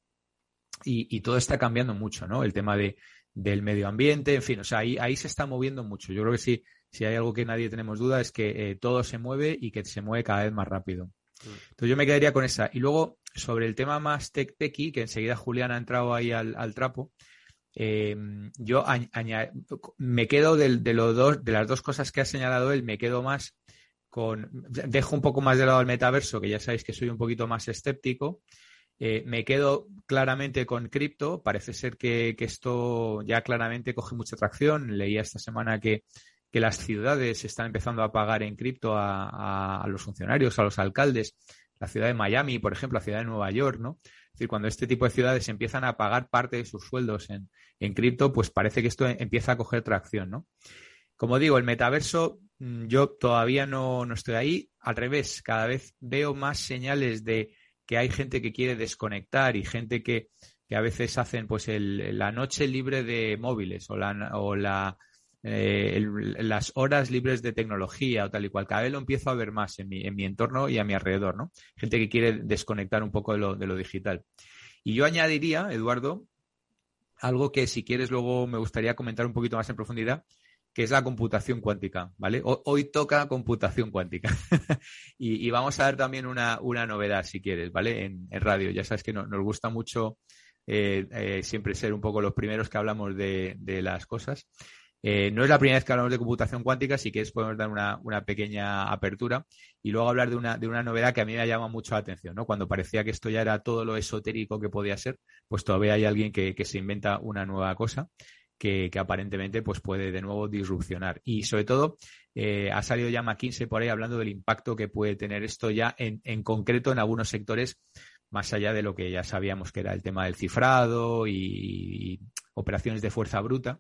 y, y, todo está cambiando mucho, ¿no? El tema de, del medio ambiente, en fin, o sea, ahí, ahí se está moviendo mucho. Yo creo que sí, si hay algo que nadie tenemos duda es que eh, todo se mueve y que se mueve cada vez más rápido. Entonces yo me quedaría con esa. Y luego, sobre el tema más tech techy, que enseguida Julián ha entrado ahí al, al trapo, eh, yo me quedo de, dos, de las dos cosas que ha señalado él, me quedo más con, dejo un poco más de lado el metaverso, que ya sabéis que soy un poquito más escéptico. Eh, me quedo claramente con cripto. Parece ser que, esto ya claramente coge mucha atracción. Leía esta semana que las ciudades están empezando a pagar en cripto a, a, los funcionarios, a los alcaldes. La ciudad de Miami, por ejemplo, la ciudad de Nueva York, ¿no? Decir, cuando este tipo de ciudades empiezan a pagar parte de sus sueldos en, en cripto, pues parece que esto empieza a coger tracción, ¿no? Como digo, el metaverso, mm, yo todavía no, no estoy ahí. Al revés, cada vez veo más señales de que hay gente que quiere desconectar y gente que, que a veces hacen pues la noche libre de móviles o la eh, las horas libres de tecnología o tal y cual. Cada vez lo empiezo a ver más en mi, en mi entorno y a mi alrededor, ¿no? Gente que quiere desconectar un poco de lo, de lo digital. Y yo añadiría, Eduardo, algo que si quieres luego me gustaría comentar un poquito más en profundidad, que es la computación cuántica, ¿vale? Hoy toca computación cuántica. [LAUGHS] y, y, vamos a ver también una, una novedad, si quieres, ¿vale? En, en radio. Ya sabes que no, nos gusta mucho eh, eh, siempre ser un poco los primeros que hablamos de, de las cosas. Eh, no es la primera vez que hablamos de computación cuántica, si quieres podemos dar una, una, pequeña apertura y luego hablar de una, de una novedad que a mí me llama mucho la atención, ¿no? Cuando parecía que esto ya era todo lo esotérico que podía ser, pues todavía hay alguien que, que se inventa una nueva cosa que, que, aparentemente pues puede de nuevo disrupcionar. Y sobre todo, eh, ha salido ya McKinsey por ahí hablando del impacto que puede tener esto ya en, en concreto en algunos sectores más allá de lo que ya sabíamos que era el tema del cifrado y operaciones de fuerza bruta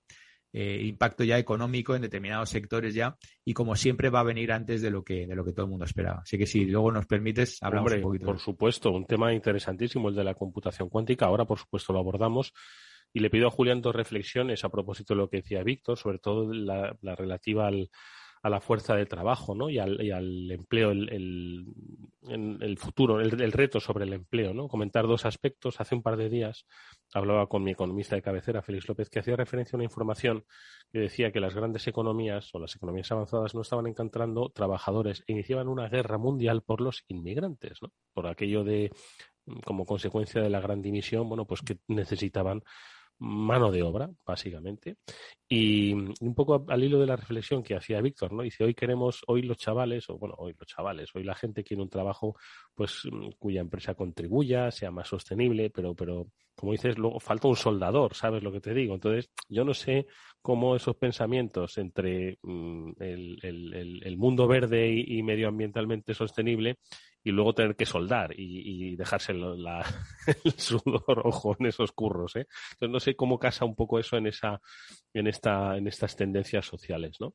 eh, impacto ya económico en determinados sectores ya y como siempre va a venir antes de lo que de lo que todo el mundo esperaba. Así que si luego nos permites hablamos Hombre, un poquito. Por supuesto, un tema interesantísimo el de la computación cuántica. Ahora por supuesto lo abordamos y le pido a Julián dos reflexiones a propósito de lo que decía Víctor, sobre todo la, la relativa al a la fuerza de trabajo ¿no? y, al, y al empleo, el, el, el futuro, el, el, reto sobre el empleo. ¿no? Comentar dos aspectos. Hace un par de días hablaba con mi economista de cabecera, Félix López, que hacía referencia a una información que decía que las grandes economías o las economías avanzadas no estaban encontrando trabajadores e iniciaban una guerra mundial por los inmigrantes, ¿no? por aquello de, como consecuencia de la gran dimisión, bueno, pues que necesitaban mano de obra, básicamente. Y un poco al hilo de la reflexión que hacía Víctor, ¿no? Dice, hoy queremos, hoy los chavales, o bueno, hoy los chavales, hoy la gente quiere un trabajo, pues, cuya empresa contribuya, sea más sostenible, pero, pero, como dices, luego falta un soldador, ¿sabes lo que te digo? Entonces, yo no sé cómo esos pensamientos entre mm, el, mundo verde y medioambientalmente sostenible y luego tener que soldar y, dejarse la, [LAUGHS] el sudor ojo en esos curros. ¿eh? Entonces no sé cómo casa un poco eso en esa, en esta, en estas tendencias sociales, ¿no?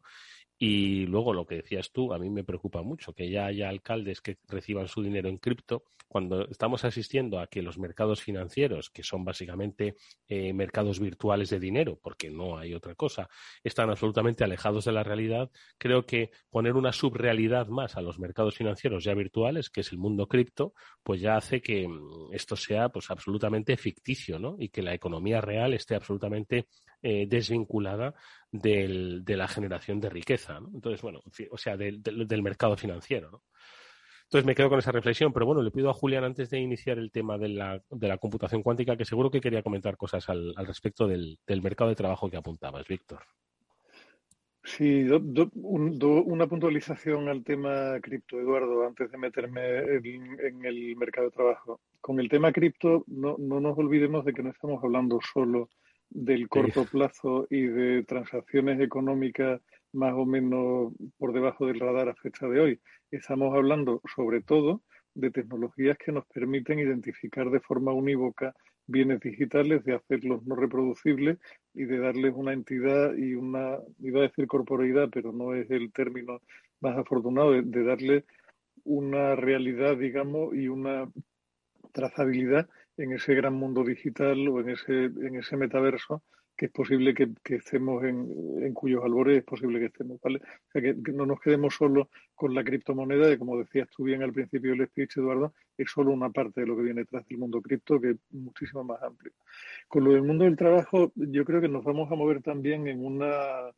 Y luego lo que decías tú, a mí me preocupa mucho que ya haya alcaldes que reciban su dinero en cripto cuando estamos asistiendo a que los mercados financieros, que son básicamente eh, mercados virtuales de dinero, porque no hay otra cosa, están absolutamente alejados de la realidad. Creo que poner una subrealidad más a los mercados financieros ya virtuales, que es el mundo cripto, pues ya hace que mm, esto sea pues absolutamente ficticio, ¿no? Y que la economía real esté absolutamente eh, desvinculada del, de la generación de riqueza. Entonces, bueno, o sea, del, del, mercado financiero. Entonces me quedo con esa reflexión, pero bueno, le pido a Julián antes de iniciar el tema de la, de la computación cuántica, que seguro que quería comentar cosas al, al respecto del, del, mercado de trabajo que apuntabas, Víctor. Sí, una puntualización al tema cripto, Eduardo, antes de meterme en, en, el mercado de trabajo. Con el tema cripto, no, no nos olvidemos de que no estamos hablando solo del corto plazo y de transacciones económicas más o menos por debajo del radar a fecha de hoy. Estamos hablando sobre todo de tecnologías que nos permiten identificar de forma unívoca bienes digitales, de hacerlos no reproducibles y de darles una entidad y una, iba a decir corporeidad, pero no es el término más afortunado, de, de darle una realidad, digamos, y una trazabilidad en ese gran mundo digital o en ese, en ese metaverso que es posible que, estemos en, en, cuyos albores es posible que estemos, ¿vale? O sea, que, no nos quedemos solo con la criptomoneda, y como decías tú bien al principio del speech, Eduardo, es solo una parte de lo que viene detrás del mundo cripto, que es muchísimo más amplio. Con lo del mundo del trabajo, yo creo que nos vamos a mover también en una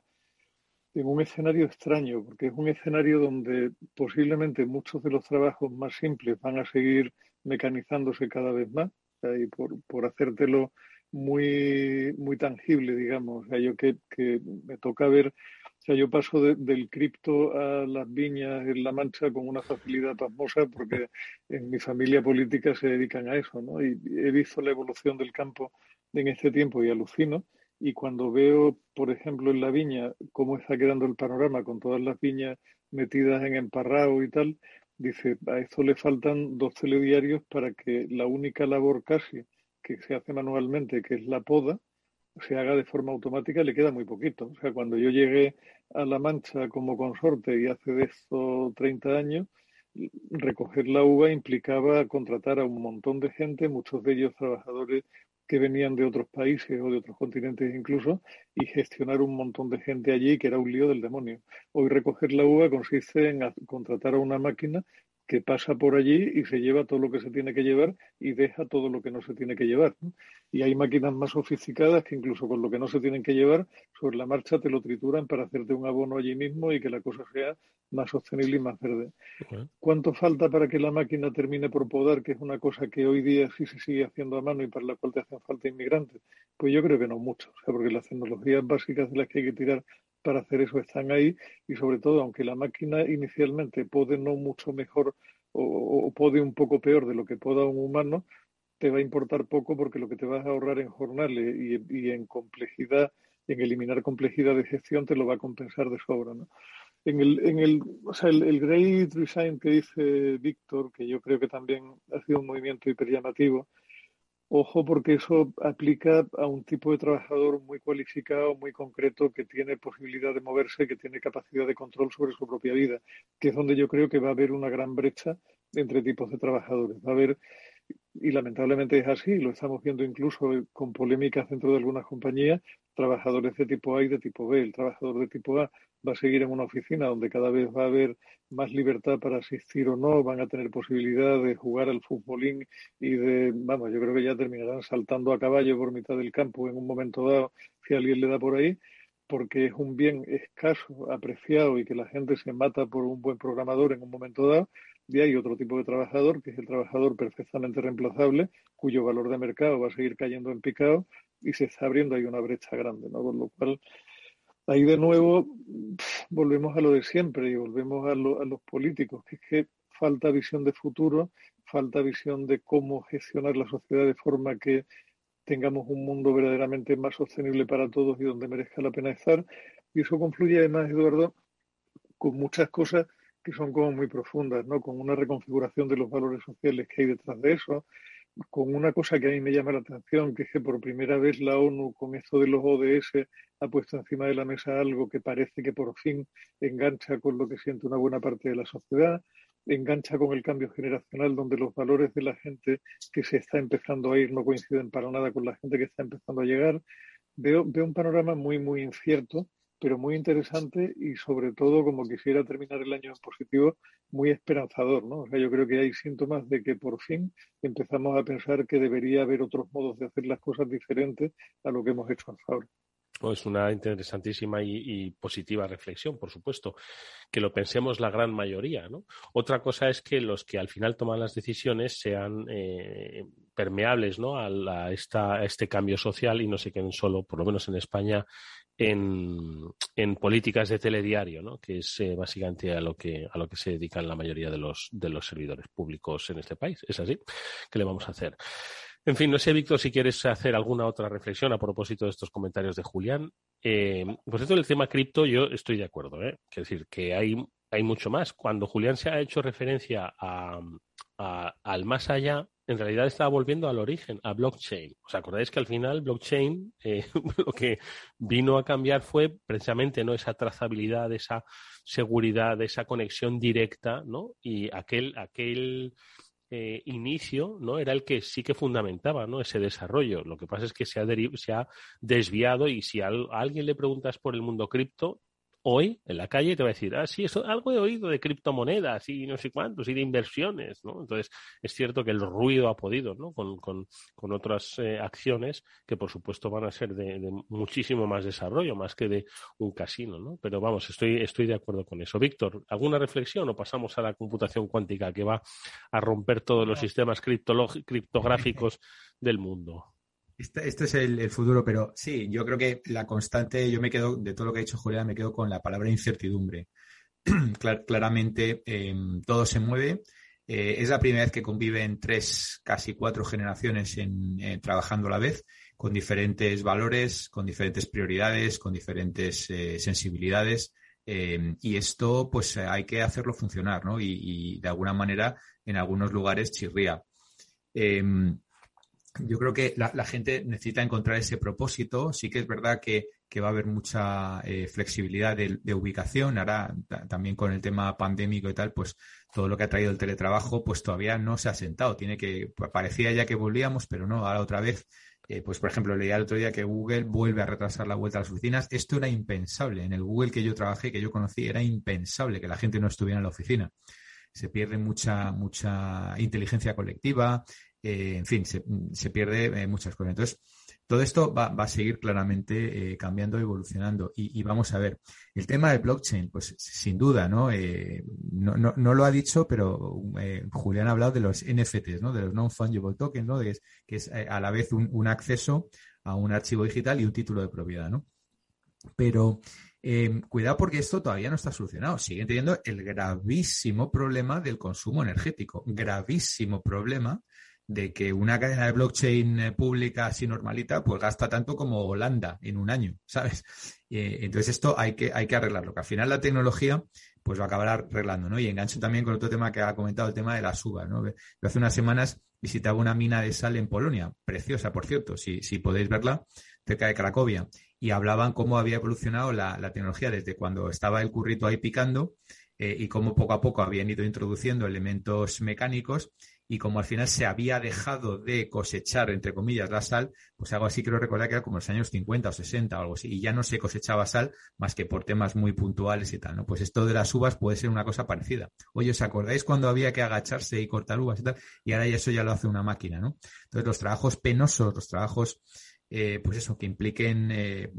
en un escenario extraño, porque es un escenario donde posiblemente muchos de los trabajos más simples van a seguir mecanizándose cada vez más, y por, por hacértelo muy, muy tangible, digamos. O sea, yo que, que me toca ver, o sea, yo paso del cripto a las viñas en La Mancha con una facilidad pasmosa porque en mi familia política se dedican a eso, ¿no? Y he visto la evolución del campo en este tiempo y alucino. Y cuando veo, por ejemplo, en la viña cómo está quedando el panorama con todas las viñas metidas en emparrado y tal, dice, a esto le faltan dos telediarios para que la única labor casi que se hace manualmente, que es la poda, se haga de forma automática, le queda muy poquito. O sea, cuando yo llegué a La Mancha como consorte y hace de esto 30 años, recoger la uva implicaba contratar a un montón de gente, muchos de ellos trabajadores que venían de otros países o de otros continentes incluso, y gestionar un montón de gente allí que era un lío del demonio. Hoy recoger la uva consiste en contratar a una máquina que pasa por allí y se lleva todo lo que se tiene que llevar y deja todo lo que no se tiene que llevar. Y hay máquinas más sofisticadas que incluso con lo que no se tienen que llevar, sobre la marcha te lo trituran para hacerte un abono allí mismo y que la cosa sea más sostenible y más verde. ¿Cuánto falta para que la máquina termine por podar, que es una cosa que hoy día sí se sigue haciendo a mano y para la cual te hacen falta inmigrantes? Pues yo creo que no mucho, o sea, porque las tecnologías básicas de las que hay que tirar para hacer eso están ahí y sobre todo, aunque la máquina inicialmente puede no mucho mejor o, puede un poco peor de lo que pueda un humano, te va a importar poco porque lo que te vas a ahorrar en jornales y, en complejidad, en eliminar complejidad de gestión, te lo va a compensar de sobra. ¿no? En el, en el, o sea, el, Great Resign que dice Víctor, que yo creo que también ha sido un movimiento hiper llamativo, Ojo porque eso aplica a un tipo de trabajador muy cualificado, muy concreto, que tiene posibilidad de moverse, que tiene capacidad de control sobre su propia vida, que es donde yo creo que va a haber una gran brecha entre tipos de trabajadores. Va a haber, y lamentablemente es así, lo estamos viendo incluso con polémicas dentro de algunas compañías, trabajadores de tipo A y de tipo B. El trabajador de tipo A va a seguir en una oficina donde cada vez va a haber más libertad para asistir o no, van a tener posibilidad de jugar al futbolín y de, vamos, yo creo que ya terminarán saltando a caballo por mitad del campo en un momento dado si alguien le da por ahí, porque es un bien escaso, apreciado y que la gente se mata por un buen programador en un momento dado, y hay otro tipo de trabajador, que es el trabajador perfectamente reemplazable, cuyo valor de mercado va a seguir cayendo en picado, y se está abriendo ahí una brecha grande, ¿no? Con lo cual, ahí de nuevo volvemos a lo de siempre y volvemos a, a los políticos, que es que falta visión de futuro, falta visión de cómo gestionar la sociedad de forma que tengamos un mundo verdaderamente más sostenible para todos y donde merezca la pena estar. Y eso confluye además, Eduardo, con muchas cosas que son como muy profundas, ¿no? Con una reconfiguración de los valores sociales que hay detrás de eso, con una cosa que a mí me llama la atención, que es que por primera vez la ONU, con esto de los ODS, ha puesto encima de la mesa algo que parece que por fin engancha con lo que siente una buena parte de la sociedad, engancha con el cambio generacional, donde los valores de la gente que se está empezando a ir no coinciden para nada con la gente que está empezando a llegar. Veo, veo un panorama muy, muy incierto, pero muy interesante y sobre todo, como quisiera terminar el año en positivo, muy esperanzador, ¿no? O sea, yo creo que hay síntomas de que por fin empezamos a pensar que debería haber otros modos de hacer las cosas diferentes a lo que hemos hecho hasta ahora. Es una interesantísima y, positiva reflexión, por supuesto, que lo pensemos la gran mayoría. ¿no? Otra cosa es que los que al final toman las decisiones sean eh, permeables ¿no? a, esta, este cambio social y no se queden solo, por lo menos en España, en, políticas de telediario, ¿no? que es eh, básicamente a lo que, a lo que se dedican la mayoría de los, de los servidores públicos en este país. ¿Es así? ¿Qué le vamos a hacer? En fin, no sé, Víctor, si quieres hacer alguna otra reflexión a propósito de estos comentarios de Julián. Eh, por cierto, el tema cripto yo estoy de acuerdo. ¿eh? Es decir, que hay, hay mucho más. Cuando Julián se ha hecho referencia a, al más allá, en realidad estaba volviendo al origen, a blockchain. ¿Os acordáis que al final blockchain eh, [LAUGHS] lo que vino a cambiar fue precisamente ¿no? esa trazabilidad, esa seguridad, esa conexión directa, ¿no? Y aquel, aquel eh, inicio no era el que sí que fundamentaba ¿no? ese desarrollo. Lo que pasa es que se ha, se ha desviado y si a, alguien le preguntas por el mundo cripto, hoy en la calle te va a decir, ah, sí, eso, algo he oído de criptomonedas y no sé cuántos y de inversiones, ¿no? Entonces, es cierto que el ruido ha podido, ¿no? Con, con, con otras eh, acciones que, por supuesto, van a ser de, de, muchísimo más desarrollo, más que de un casino, ¿no? Pero vamos, estoy, estoy de acuerdo con eso. Víctor, ¿alguna reflexión o pasamos a la computación cuántica que va a romper todos los sistemas criptográficos del mundo? Esto es el, futuro, pero sí, yo creo que la constante, yo me quedo, de todo lo que ha dicho Julián, me quedo con la palabra incertidumbre. [CLEARS THROAT] claramente em, todo se mueve. Eh, es la primera vez que conviven tres, casi cuatro generaciones en, trabajando a la vez, con diferentes valores, con diferentes prioridades, con diferentes eh, sensibilidades. Em, y esto, pues hay que hacerlo funcionar, ¿no? Y, y, de alguna manera, en algunos lugares chirría. Em, yo creo que la, gente necesita encontrar ese propósito. Sí que es verdad que, va a haber mucha eh, flexibilidad de, ubicación. Ahora, también con el tema pandémico y tal, pues todo lo que ha traído el teletrabajo, pues todavía no se ha sentado. Tiene que, parecía ya que volvíamos, pero no, ahora otra vez. Eh, pues, por ejemplo, leía el otro día que Google vuelve a retrasar la vuelta a las oficinas. Esto era impensable. En el Google que yo trabajé, que yo conocí, era impensable que la gente no estuviera en la oficina se pierde mucha, mucha inteligencia colectiva, eh, en fin, se, pierde eh, muchas cosas. Entonces, todo esto va, a seguir claramente eh, cambiando, evolucionando. Y, vamos a ver, el tema del blockchain, pues sin duda, ¿no? no, lo ha dicho, pero Julián ha hablado de los NFTs, ¿no? De los non-fungible tokens, ¿no? que es a la vez un, acceso a un archivo digital y un título de propiedad, ¿no? Pero cuidado porque esto todavía no está solucionado. Siguen teniendo el gravísimo problema del consumo energético. Gravísimo problema de que una cadena de blockchain eh, pública así normalita, pues gasta tanto como Holanda en un año, ¿sabes? Eh, entonces esto hay que, hay que arreglarlo, que al final la tecnología pues va a acabar arreglando, ¿no? Y engancho también con otro tema que ha comentado, el tema de las uvas, ¿no? hace unas semanas visitaba una mina de sal en Polonia, preciosa, por cierto, si, si podéis verla, cerca de Cracovia, y hablaban cómo había evolucionado la, tecnología desde cuando estaba el currito ahí picando eh, y cómo poco a poco habían ido introduciendo elementos mecánicos y como al final se había dejado de cosechar, entre comillas, la sal, pues algo así creo recordar que era como los años 50 o 60 o algo así, y ya no se cosechaba sal más que por temas muy puntuales y tal, ¿no? Pues esto de las uvas puede ser una cosa parecida. Oye, ¿os acordáis cuando había que agacharse y cortar uvas y tal? Y ahora eso ya lo hace una máquina, ¿no? Entonces los trabajos penosos, los trabajos eh, pues eso, que impliquen eh,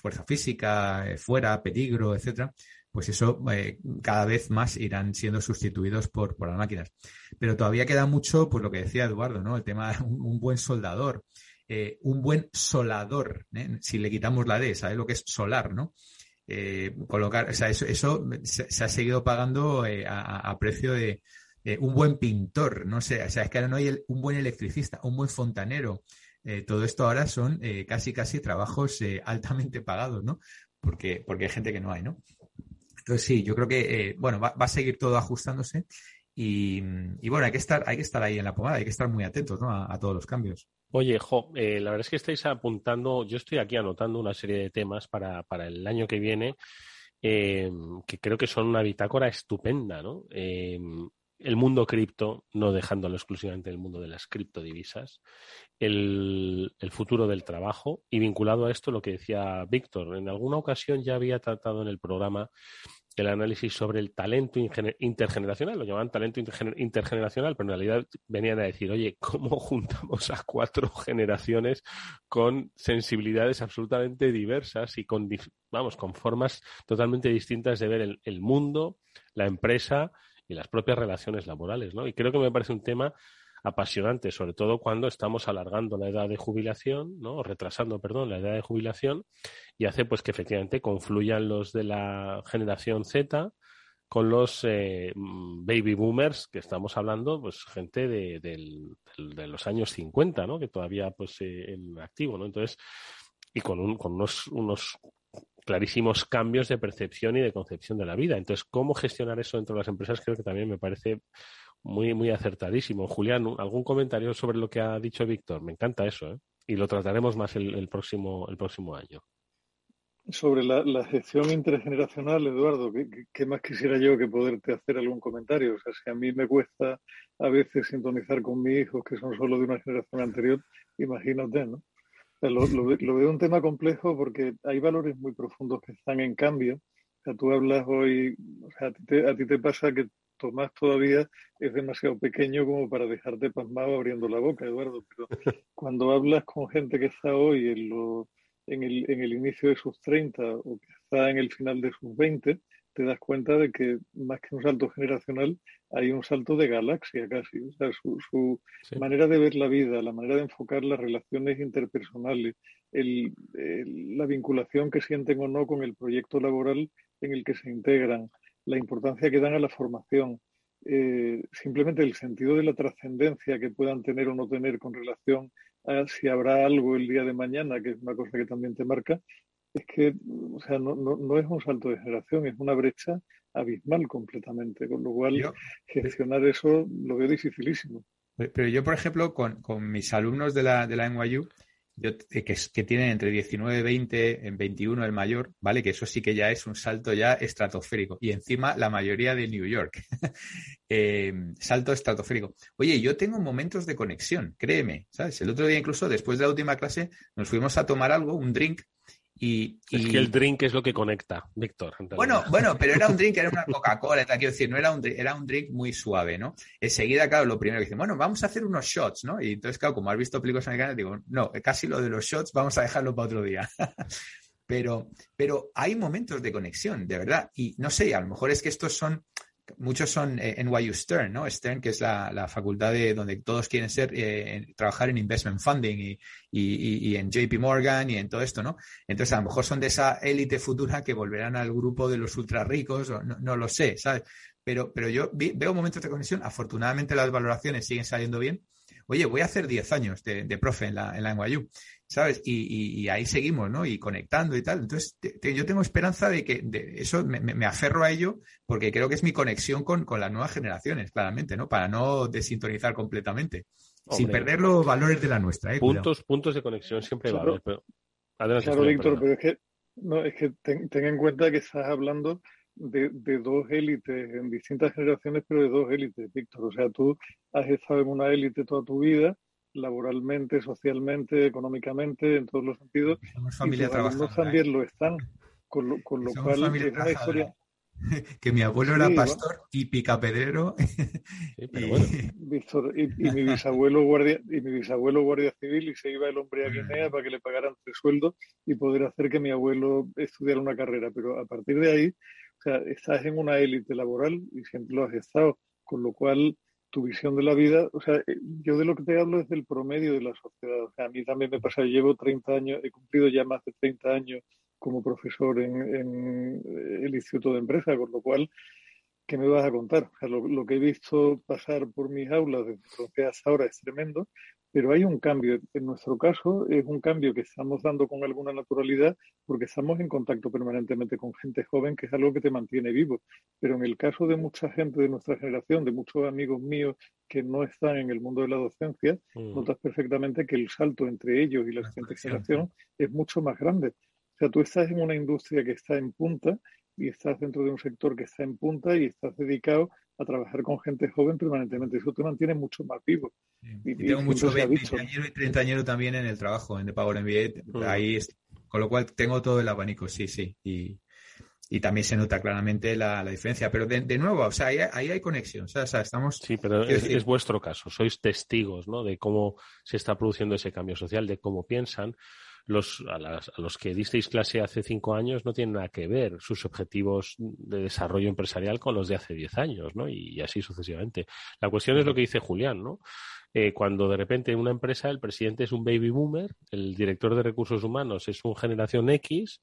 fuerza física, eh, fuera, peligro, etcétera, pues eso eh, cada vez más irán siendo sustituidos por, las máquinas. Pero todavía queda mucho, pues lo que decía Eduardo, ¿no? El tema [LAUGHS] de un, buen soldador. eh, un buen solador, ¿eh? si le quitamos la D, ¿sabes lo que es solar, no? colocar, o sea, eso, se, ha seguido pagando a, precio de un buen pintor, no sé, o sea, es que ahora no hay un buen electricista, un buen fontanero. todo esto ahora son casi, casi trabajos altamente pagados, ¿no? Porque, porque hay gente que no hay, ¿no? Entonces sí, yo creo que, bueno, va, a seguir todo ajustándose y, bueno, hay que estar, hay que estar ahí en la pomada, hay que estar muy atentos a, todos los cambios. Oye, Jo, eh, la verdad es que estáis apuntando, yo estoy aquí anotando una serie de temas para, para el año que viene eh, que creo que son una bitácora estupenda, ¿no? Eh, el mundo cripto, no dejándolo exclusivamente el mundo de las criptodivisas, el, el, futuro del trabajo y vinculado a esto lo que decía Víctor. En alguna ocasión ya había tratado en el programa el análisis sobre el talento intergeneracional, lo llamaban talento intergeneracional, pero en realidad venían a decir, oye, ¿cómo [LAUGHS] juntamos a cuatro generaciones con sensibilidades absolutamente diversas y con, vamos, con formas totalmente distintas de ver el mundo, la empresa y las propias relaciones laborales, ¿no? Y creo que me parece un tema apasionante, sobre todo cuando estamos alargando la edad de jubilación, ¿no? Retrasando, perdón, la edad de jubilación y hace pues que efectivamente confluyan los de la generación Z con los eh, baby boomers que estamos hablando, pues gente de, de los años 50, ¿no? Que todavía pues eh, en activo, ¿no? Entonces, y con, un, con unos, unos clarísimos cambios de percepción y de concepción de la vida. Entonces, ¿cómo gestionar eso dentro de las empresas? Creo que también me parece muy, muy acertadísimo. Julián, ¿algún comentario sobre lo que ha dicho Víctor? Me encanta eso, ¿eh? Y lo trataremos más el, próximo, el próximo año. Sobre la, gestión intergeneracional, Eduardo, ¿qué, más quisiera yo que poderte hacer algún comentario? O sea, si a mí me cuesta a veces sintonizar con mis hijos que son solo de una generación anterior, imagínate, ¿no? Lo, lo, veo un tema complejo porque hay valores muy profundos que están en cambio. O sea, tú hablas hoy, o sea, a ti te, a ti te pasa que Tomás todavía es demasiado pequeño como para dejarte pasmado abriendo la boca, Eduardo. Pero [LAUGHS] cuando hablas con gente que está hoy en, lo, en, el, en el inicio de sus 30 o que está en el final de sus 20, te das cuenta de que más que un salto generacional, hay un salto de galaxia casi. O sea, su, su manera de ver la vida, la manera de enfocar las relaciones interpersonales, el, la vinculación que sienten o no con el proyecto laboral en el que se integran, la importancia que dan a la formación, eh, simplemente el sentido de la trascendencia que puedan tener o no tener con relación a si habrá algo el día de mañana, que es una cosa que también te marca, es que, o sea, no, no, no es un salto de generación, es una brecha abismal completamente, con lo cual gestionar eso lo veo dificilísimo. Pero yo, por ejemplo, con, con mis alumnos de la, de la NYU, yo, eh, que, que, tienen entre 19 y 20, en 21 el mayor, ¿vale? Que eso sí que ya es un salto ya estratosférico. Y encima la mayoría de New York. [LAUGHS] eh, salto estratosférico. Oye, yo tengo momentos de conexión, créeme, ¿sabes? El otro día incluso, después de la última clase, nos fuimos a tomar algo, un drink, y, Es que el drink es lo que conecta, Víctor. Bueno, bueno, pero era un drink, era una Coca-Cola, quiero decir, no era un drink, era un drink muy suave, ¿no? Enseguida, claro, lo primero que dicen, bueno, vamos a hacer unos shots, ¿no? Y entonces, claro, como has visto películas americanas, digo, no, casi lo de los shots vamos a dejarlo para otro día. [LAUGHS] pero, pero hay momentos de conexión, de verdad. Y no sé, a lo mejor es que estos son muchos son eh, NYU Stern, ¿no? Stern, que es la, facultad de donde todos quieren ser, eh, trabajar en investment funding y, y, en JP Morgan y en todo esto, ¿no? Entonces, a lo mejor son de esa élite futura que volverán al grupo de los ultra ricos, o no, lo sé, ¿sabes? Pero, pero yo veo momentos de conexión. Afortunadamente, las valoraciones siguen saliendo bien. Oye, voy a hacer 10 años de, de profe en la, en la NYU. ¿Sabes? Y, ahí seguimos, ¿no? Y conectando y tal. Entonces, yo tengo esperanza de que de eso me, aferro a ello porque creo que es mi conexión con, con, las nuevas generaciones, claramente, ¿no? Para no desintonizar completamente. sin perder los valores de la nuestra, ¿eh? Puntos, puntos de conexión siempre va a haber, pero... claro, Víctor, pero es que, no, es que ten, en cuenta que estás hablando de, de, dos élites en distintas generaciones, pero de dos élites, Víctor. O sea, tú has estado en una élite toda tu vida laboralmente, socialmente, económicamente, en todos los sentidos. Somos familia trabajadora. también lo están, con lo, con lo cual es una historia. [LAUGHS] Que mi abuelo era pastor y picapedrero. [LAUGHS] Sí, pero bueno. y, mi bisabuelo guardia, y mi bisabuelo guardia civil y se iba el hombre a Guinea para que le pagaran tres sueldos y poder hacer que mi abuelo estudiara una carrera. Pero a partir de ahí, o sea, estás en una élite laboral y siempre lo has estado, con lo cual tu visión de la vida, o sea, eh, yo de lo que te hablo es del promedio de la sociedad. O sea, a mí también me pasa, llevo 30 años, he cumplido ya más de 30 años como profesor en, en el Instituto de Empresa, con lo cual, ¿qué me vas a contar? O sea, lo, lo, que he visto pasar por mis aulas desde entonces hasta ahora es tremendo, pero hay un cambio. En nuestro caso es un cambio que estamos dando con alguna naturalidad porque estamos en contacto permanentemente con gente joven, que es algo que te mantiene vivo. Pero en el caso de mucha gente de nuestra generación, de muchos amigos míos que no están en el mundo de la docencia, mm. notas perfectamente que el salto entre ellos y la siguiente generación es mucho más grande. O sea, tú estás en una industria que está en punta y estás dentro de un sector que está en punta y estás dedicado a trabajar con gente joven permanentemente. Eso te mantiene mucho más vivo. Y, tengo mucho 20 y 30 años también en el trabajo, en The Power MBA. Mm. Ahí con lo cual tengo todo el abanico, sí, sí. Y, y también se nota claramente la, la diferencia. Pero de, de, nuevo, o sea, ahí, ahí hay conexión. O sea, o sea, estamos. Sí, pero es, es, vuestro caso. Sois testigos, ¿no? De cómo se está produciendo ese cambio social, de cómo piensan los, a, las, a, los que disteis clase hace cinco años no tienen nada que ver sus objetivos de desarrollo empresarial con los de hace diez años, ¿no? Y, y así sucesivamente. La cuestión es lo que dice Julián, ¿no? Eh, cuando de repente en una empresa el presidente es un baby boomer, el director de recursos humanos es un generación X,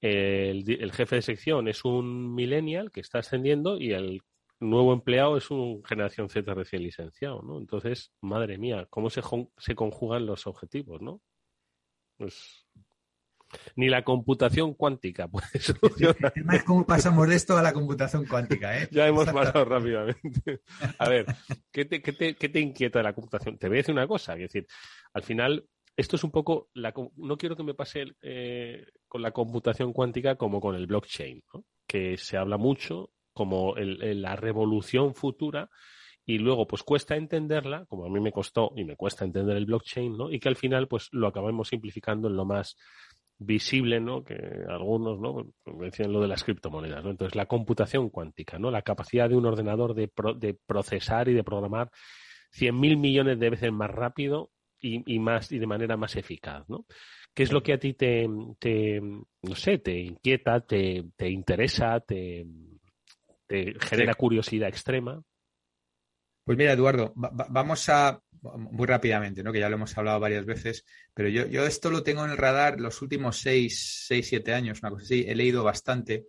eh, el, el jefe de sección es un millennial que está ascendiendo y el nuevo empleado es un generación Z recién licenciado, ¿no? Entonces, madre mía, cómo se, se conjugan los objetivos, ¿no? Pues ni la computación cuántica [LAUGHS] puede solucionar. Es cómo pasamos de esto a la computación cuántica, ¿eh? Ya hemos pasado rápidamente. A ver, ¿qué te, qué, te, ¿qué te, inquieta de la computación? Te voy a decir una cosa, es decir, al final, esto es un poco, la, no quiero que me pase eh, con la computación cuántica como con el blockchain, ¿no? que se habla mucho como el, el, la revolución futura y luego pues cuesta entenderla, como a mí me costó y me cuesta entender el blockchain, ¿no? Y que al final pues lo acabamos simplificando en lo más visible, ¿no? Que algunos, ¿no? Decían lo de las criptomonedas, ¿no? Entonces la computación cuántica, ¿no? La capacidad de un ordenador de, pro, de procesar y de programar 100.000 millones de veces más rápido y, y, más y de manera más eficaz, ¿no? ¿Qué es lo que a ti te, te no sé, te inquieta, te, te interesa, te, te genera curiosidad extrema? Pues mira, Eduardo, va, vamos a muy rápidamente, ¿no? Que ya lo hemos hablado varias veces, pero yo, yo esto lo tengo en el radar los últimos seis, seis, siete años, una cosa así. He leído bastante,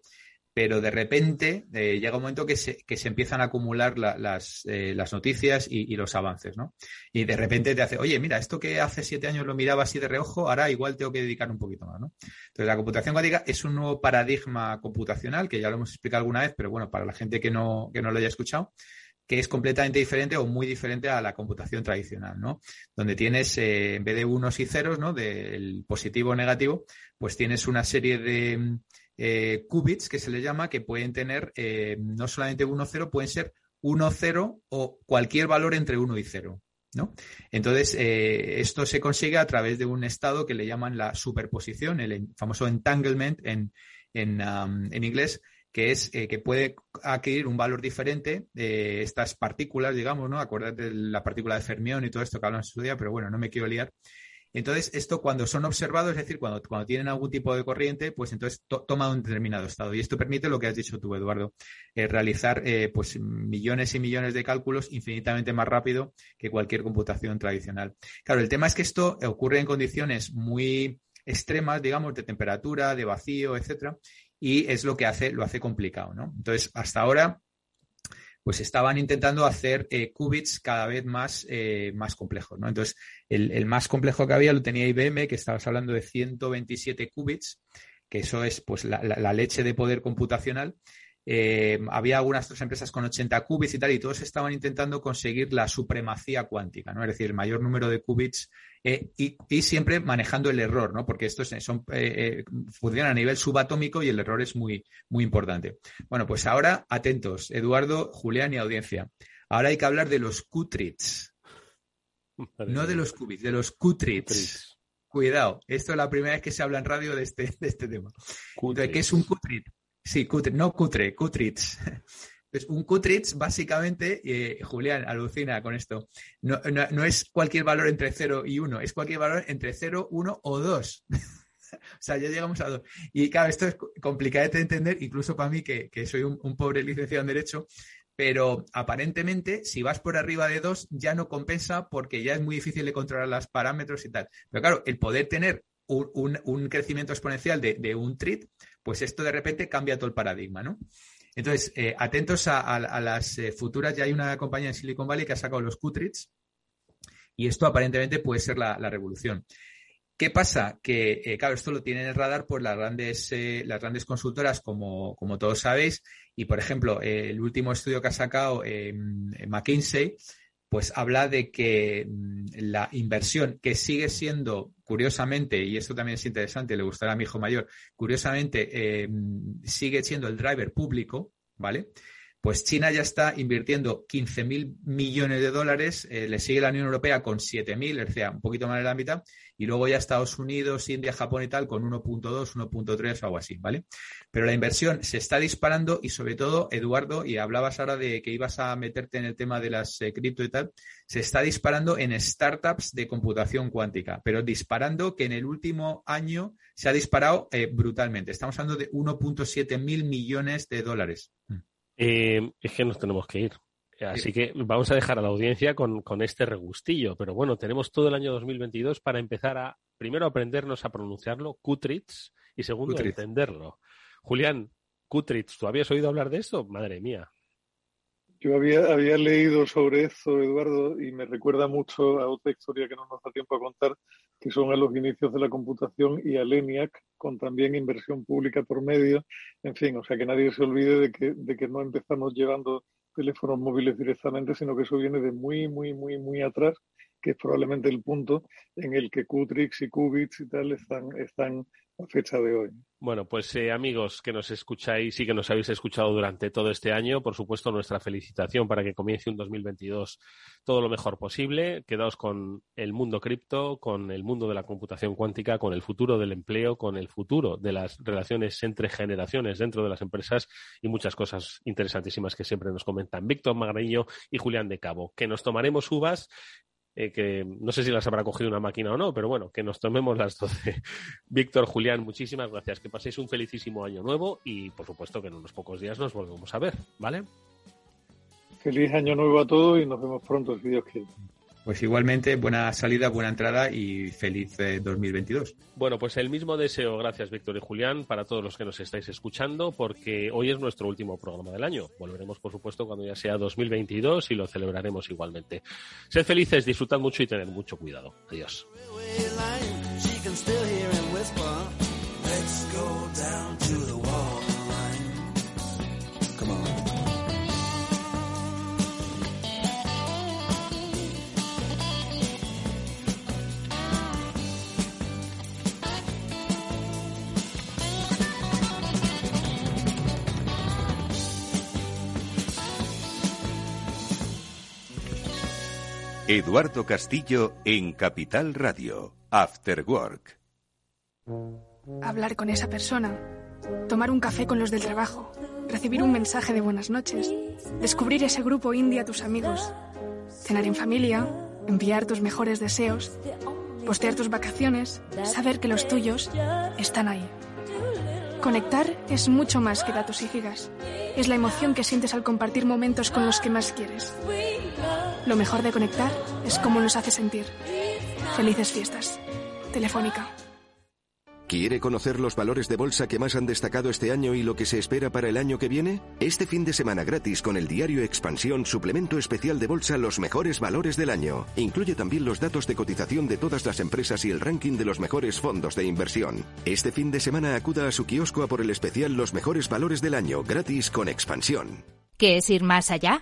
pero de repente eh, llega un momento que se, que se empiezan a acumular la, las, eh, las, noticias y, y, los avances, ¿no? Y de repente te hace, oye, mira, esto que hace siete años lo miraba así de reojo, ahora igual tengo que dedicar un poquito más, ¿no? Entonces, la computación cuántica es un nuevo paradigma computacional, que ya lo hemos explicado alguna vez, pero bueno, para la gente que no, que no lo haya escuchado, que es completamente diferente o muy diferente a la computación tradicional, ¿no? Donde tienes, eh, en vez de unos y ceros, ¿no? Del positivo o negativo, pues tienes una serie de eh, qubits que se le llama, que pueden tener eh, no solamente 1, 0, pueden ser 1, 0 o cualquier valor entre 1 y 0. ¿No? Entonces, esto se consigue a través de un estado que le llaman la superposición, el famoso entanglement en, en, um, en inglés, que es eh, que puede adquirir un valor diferente de estas partículas, digamos, ¿no? Acuérdate de la partícula de fermión y todo esto que hablamos en su día, pero bueno, no me quiero liar. Entonces, esto cuando son observados, es decir, cuando, cuando tienen algún tipo de corriente, pues entonces to toma un determinado estado. Y esto permite lo que has dicho tú, Eduardo, eh, realizar eh, pues millones y millones de cálculos infinitamente más rápido que cualquier computación tradicional. Claro, el tema es que esto ocurre en condiciones muy extremas, digamos, de temperatura, de vacío, etcétera, y es lo que hace, lo hace complicado, ¿no? Entonces, hasta ahora, pues estaban intentando hacer eh, qubits cada vez más, eh, más complejos, ¿no? Entonces, el, más complejo que había lo tenía IBM, que estabas hablando de 127 qubits, que eso es pues la leche de poder computacional, eh, había algunas otras empresas con 80 qubits y tal, y todos estaban intentando conseguir la supremacía cuántica, ¿no? Es decir, el mayor número de qubits eh, y, y, siempre manejando el error, ¿no? Porque estos son, eh, funcionan a nivel subatómico y el error es muy, muy importante. Bueno, pues ahora, atentos, Eduardo, Julián y audiencia. Ahora hay que hablar de los qubits. No de los qubits, de los qubits. Cuidado, esto es la primera vez que se habla en radio de este, de este tema. Entonces, ¿Qué es un qubit? Sí, cutre, no cutre, Cutrits. [LAUGHS] Pues un Cutrits, básicamente, eh, Julián alucina con esto, no, no, no, es cualquier valor entre 0 y 1, es cualquier valor entre 0, 1 o 2. [LAUGHS] o sea, ya llegamos a 2. Y claro, esto es complicado de entender, incluso para mí, que, que soy un, un, pobre licenciado en Derecho, pero aparentemente si vas por arriba de 2 ya no compensa porque ya es muy difícil de controlar los parámetros y tal. Pero claro, el poder tener un, crecimiento exponencial de, un trit, pues esto de repente cambia todo el paradigma, ¿no? Entonces, eh, atentos a, las eh, futuras, ya hay una compañía en Silicon Valley que ha sacado los Q-trits y esto aparentemente puede ser la, revolución. ¿Qué pasa? Que, eh, claro, esto lo tienen en radar por las grandes, las grandes consultoras, como, como, todos sabéis, y por ejemplo, el último estudio que ha sacado McKinsey pues habla de que mm, la inversión, que sigue siendo, curiosamente, y esto también es interesante, le gustará a mi hijo mayor, curiosamente, eh, sigue siendo el driver público, ¿vale? Pues China ya está invirtiendo 15.000 millones de dólares, eh, le sigue la Unión Europea con 7.000, es decir, un poquito más de la mitad, y luego ya Estados Unidos, India, Japón y tal con 1.2, 1.3 o algo así, ¿vale? Pero la inversión se está disparando y sobre todo, Eduardo, y hablabas ahora de que ibas a meterte en el tema de las eh, cripto y tal, se está disparando en startups de computación cuántica, pero disparando que en el último año se ha disparado eh, brutalmente. Estamos hablando de 1.7 mil millones de dólares. Eh, es que nos tenemos que ir. Así que vamos a dejar a la audiencia con, este regustillo. Pero bueno, tenemos todo el año 2022 para empezar a, primero, aprendernos a pronunciarlo, Kutritz, y segundo, a entenderlo. Julián, Kutritz, ¿tú habías oído hablar de esto? Madre mía. Yo había, había leído sobre eso, Eduardo, y me recuerda mucho a otra historia que no nos da tiempo a contar, que son a los inicios de la computación y a LENIAC, con también inversión pública por medio. En fin, o sea, que nadie se olvide de que, de que no empezamos llevando teléfonos móviles directamente, sino que eso viene de muy, muy, muy, muy atrás, que es probablemente el punto en el que Qtrix y Qubits y tal están, a fecha de hoy. Bueno, pues eh, amigos que nos escucháis y que nos habéis escuchado durante todo este año, por supuesto nuestra felicitación para que comience un 2022 todo lo mejor posible. Quedaos con el mundo cripto, con el mundo de la computación cuántica, con el futuro del empleo, con el futuro de las relaciones entre generaciones dentro de las empresas y muchas cosas interesantísimas que siempre nos comentan Víctor Magariño y Julián de Cabo. Que nos tomaremos uvas eh, que no sé si las habrá cogido una máquina o no, pero bueno, que nos tomemos las 12. [LAUGHS] Víctor, Julián, muchísimas gracias. Que paséis un felicísimo año nuevo y, por supuesto, que en unos pocos días nos volvemos a ver, ¿vale? Feliz año nuevo a todos y nos vemos pronto, si Dios quiere. Pues igualmente, buena salida, buena entrada y feliz 2022. Eh, bueno, pues el mismo deseo, gracias Víctor y Julián, para todos los que nos estáis escuchando, porque hoy es nuestro último programa del año. Volveremos, por supuesto, cuando ya sea 2022 y lo celebraremos igualmente. Sed felices, disfrutad mucho y tened mucho cuidado. Adiós. Eduardo Castillo en Capital Radio, After Work. Hablar con esa persona, tomar un café con los del trabajo, recibir un mensaje de buenas noches, descubrir ese grupo indie a tus amigos, cenar en familia, enviar tus mejores deseos, postear tus vacaciones, saber que los tuyos están ahí. Conectar es mucho más que datos y gigas. Es la emoción que sientes al compartir momentos con los que más quieres. Lo mejor de conectar es cómo nos hace sentir. Felices fiestas. Telefónica. ¿Quiere conocer los valores de bolsa que más han destacado este año y lo que se espera para el año que viene? Este fin de semana gratis con el diario Expansión, suplemento especial de bolsa Los mejores valores del año. Incluye también los datos de cotización de todas las empresas y el ranking de los mejores fondos de inversión. Este fin de semana acuda a su kiosco a por el especial Los mejores valores del año, gratis con Expansión. ¿Qué es ir más allá?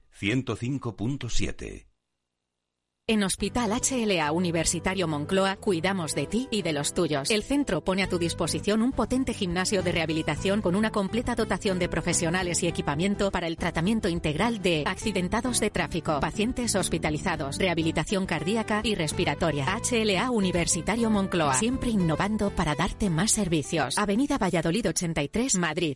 105.7 En Hospital HLA Universitario Moncloa cuidamos de ti y de los tuyos. El centro pone a tu disposición un potente gimnasio de rehabilitación con una completa dotación de profesionales y equipamiento para el tratamiento integral de accidentados de tráfico, pacientes hospitalizados, rehabilitación cardíaca y respiratoria. HLA Universitario Moncloa, siempre innovando para darte más servicios. Avenida Valladolid 83, Madrid.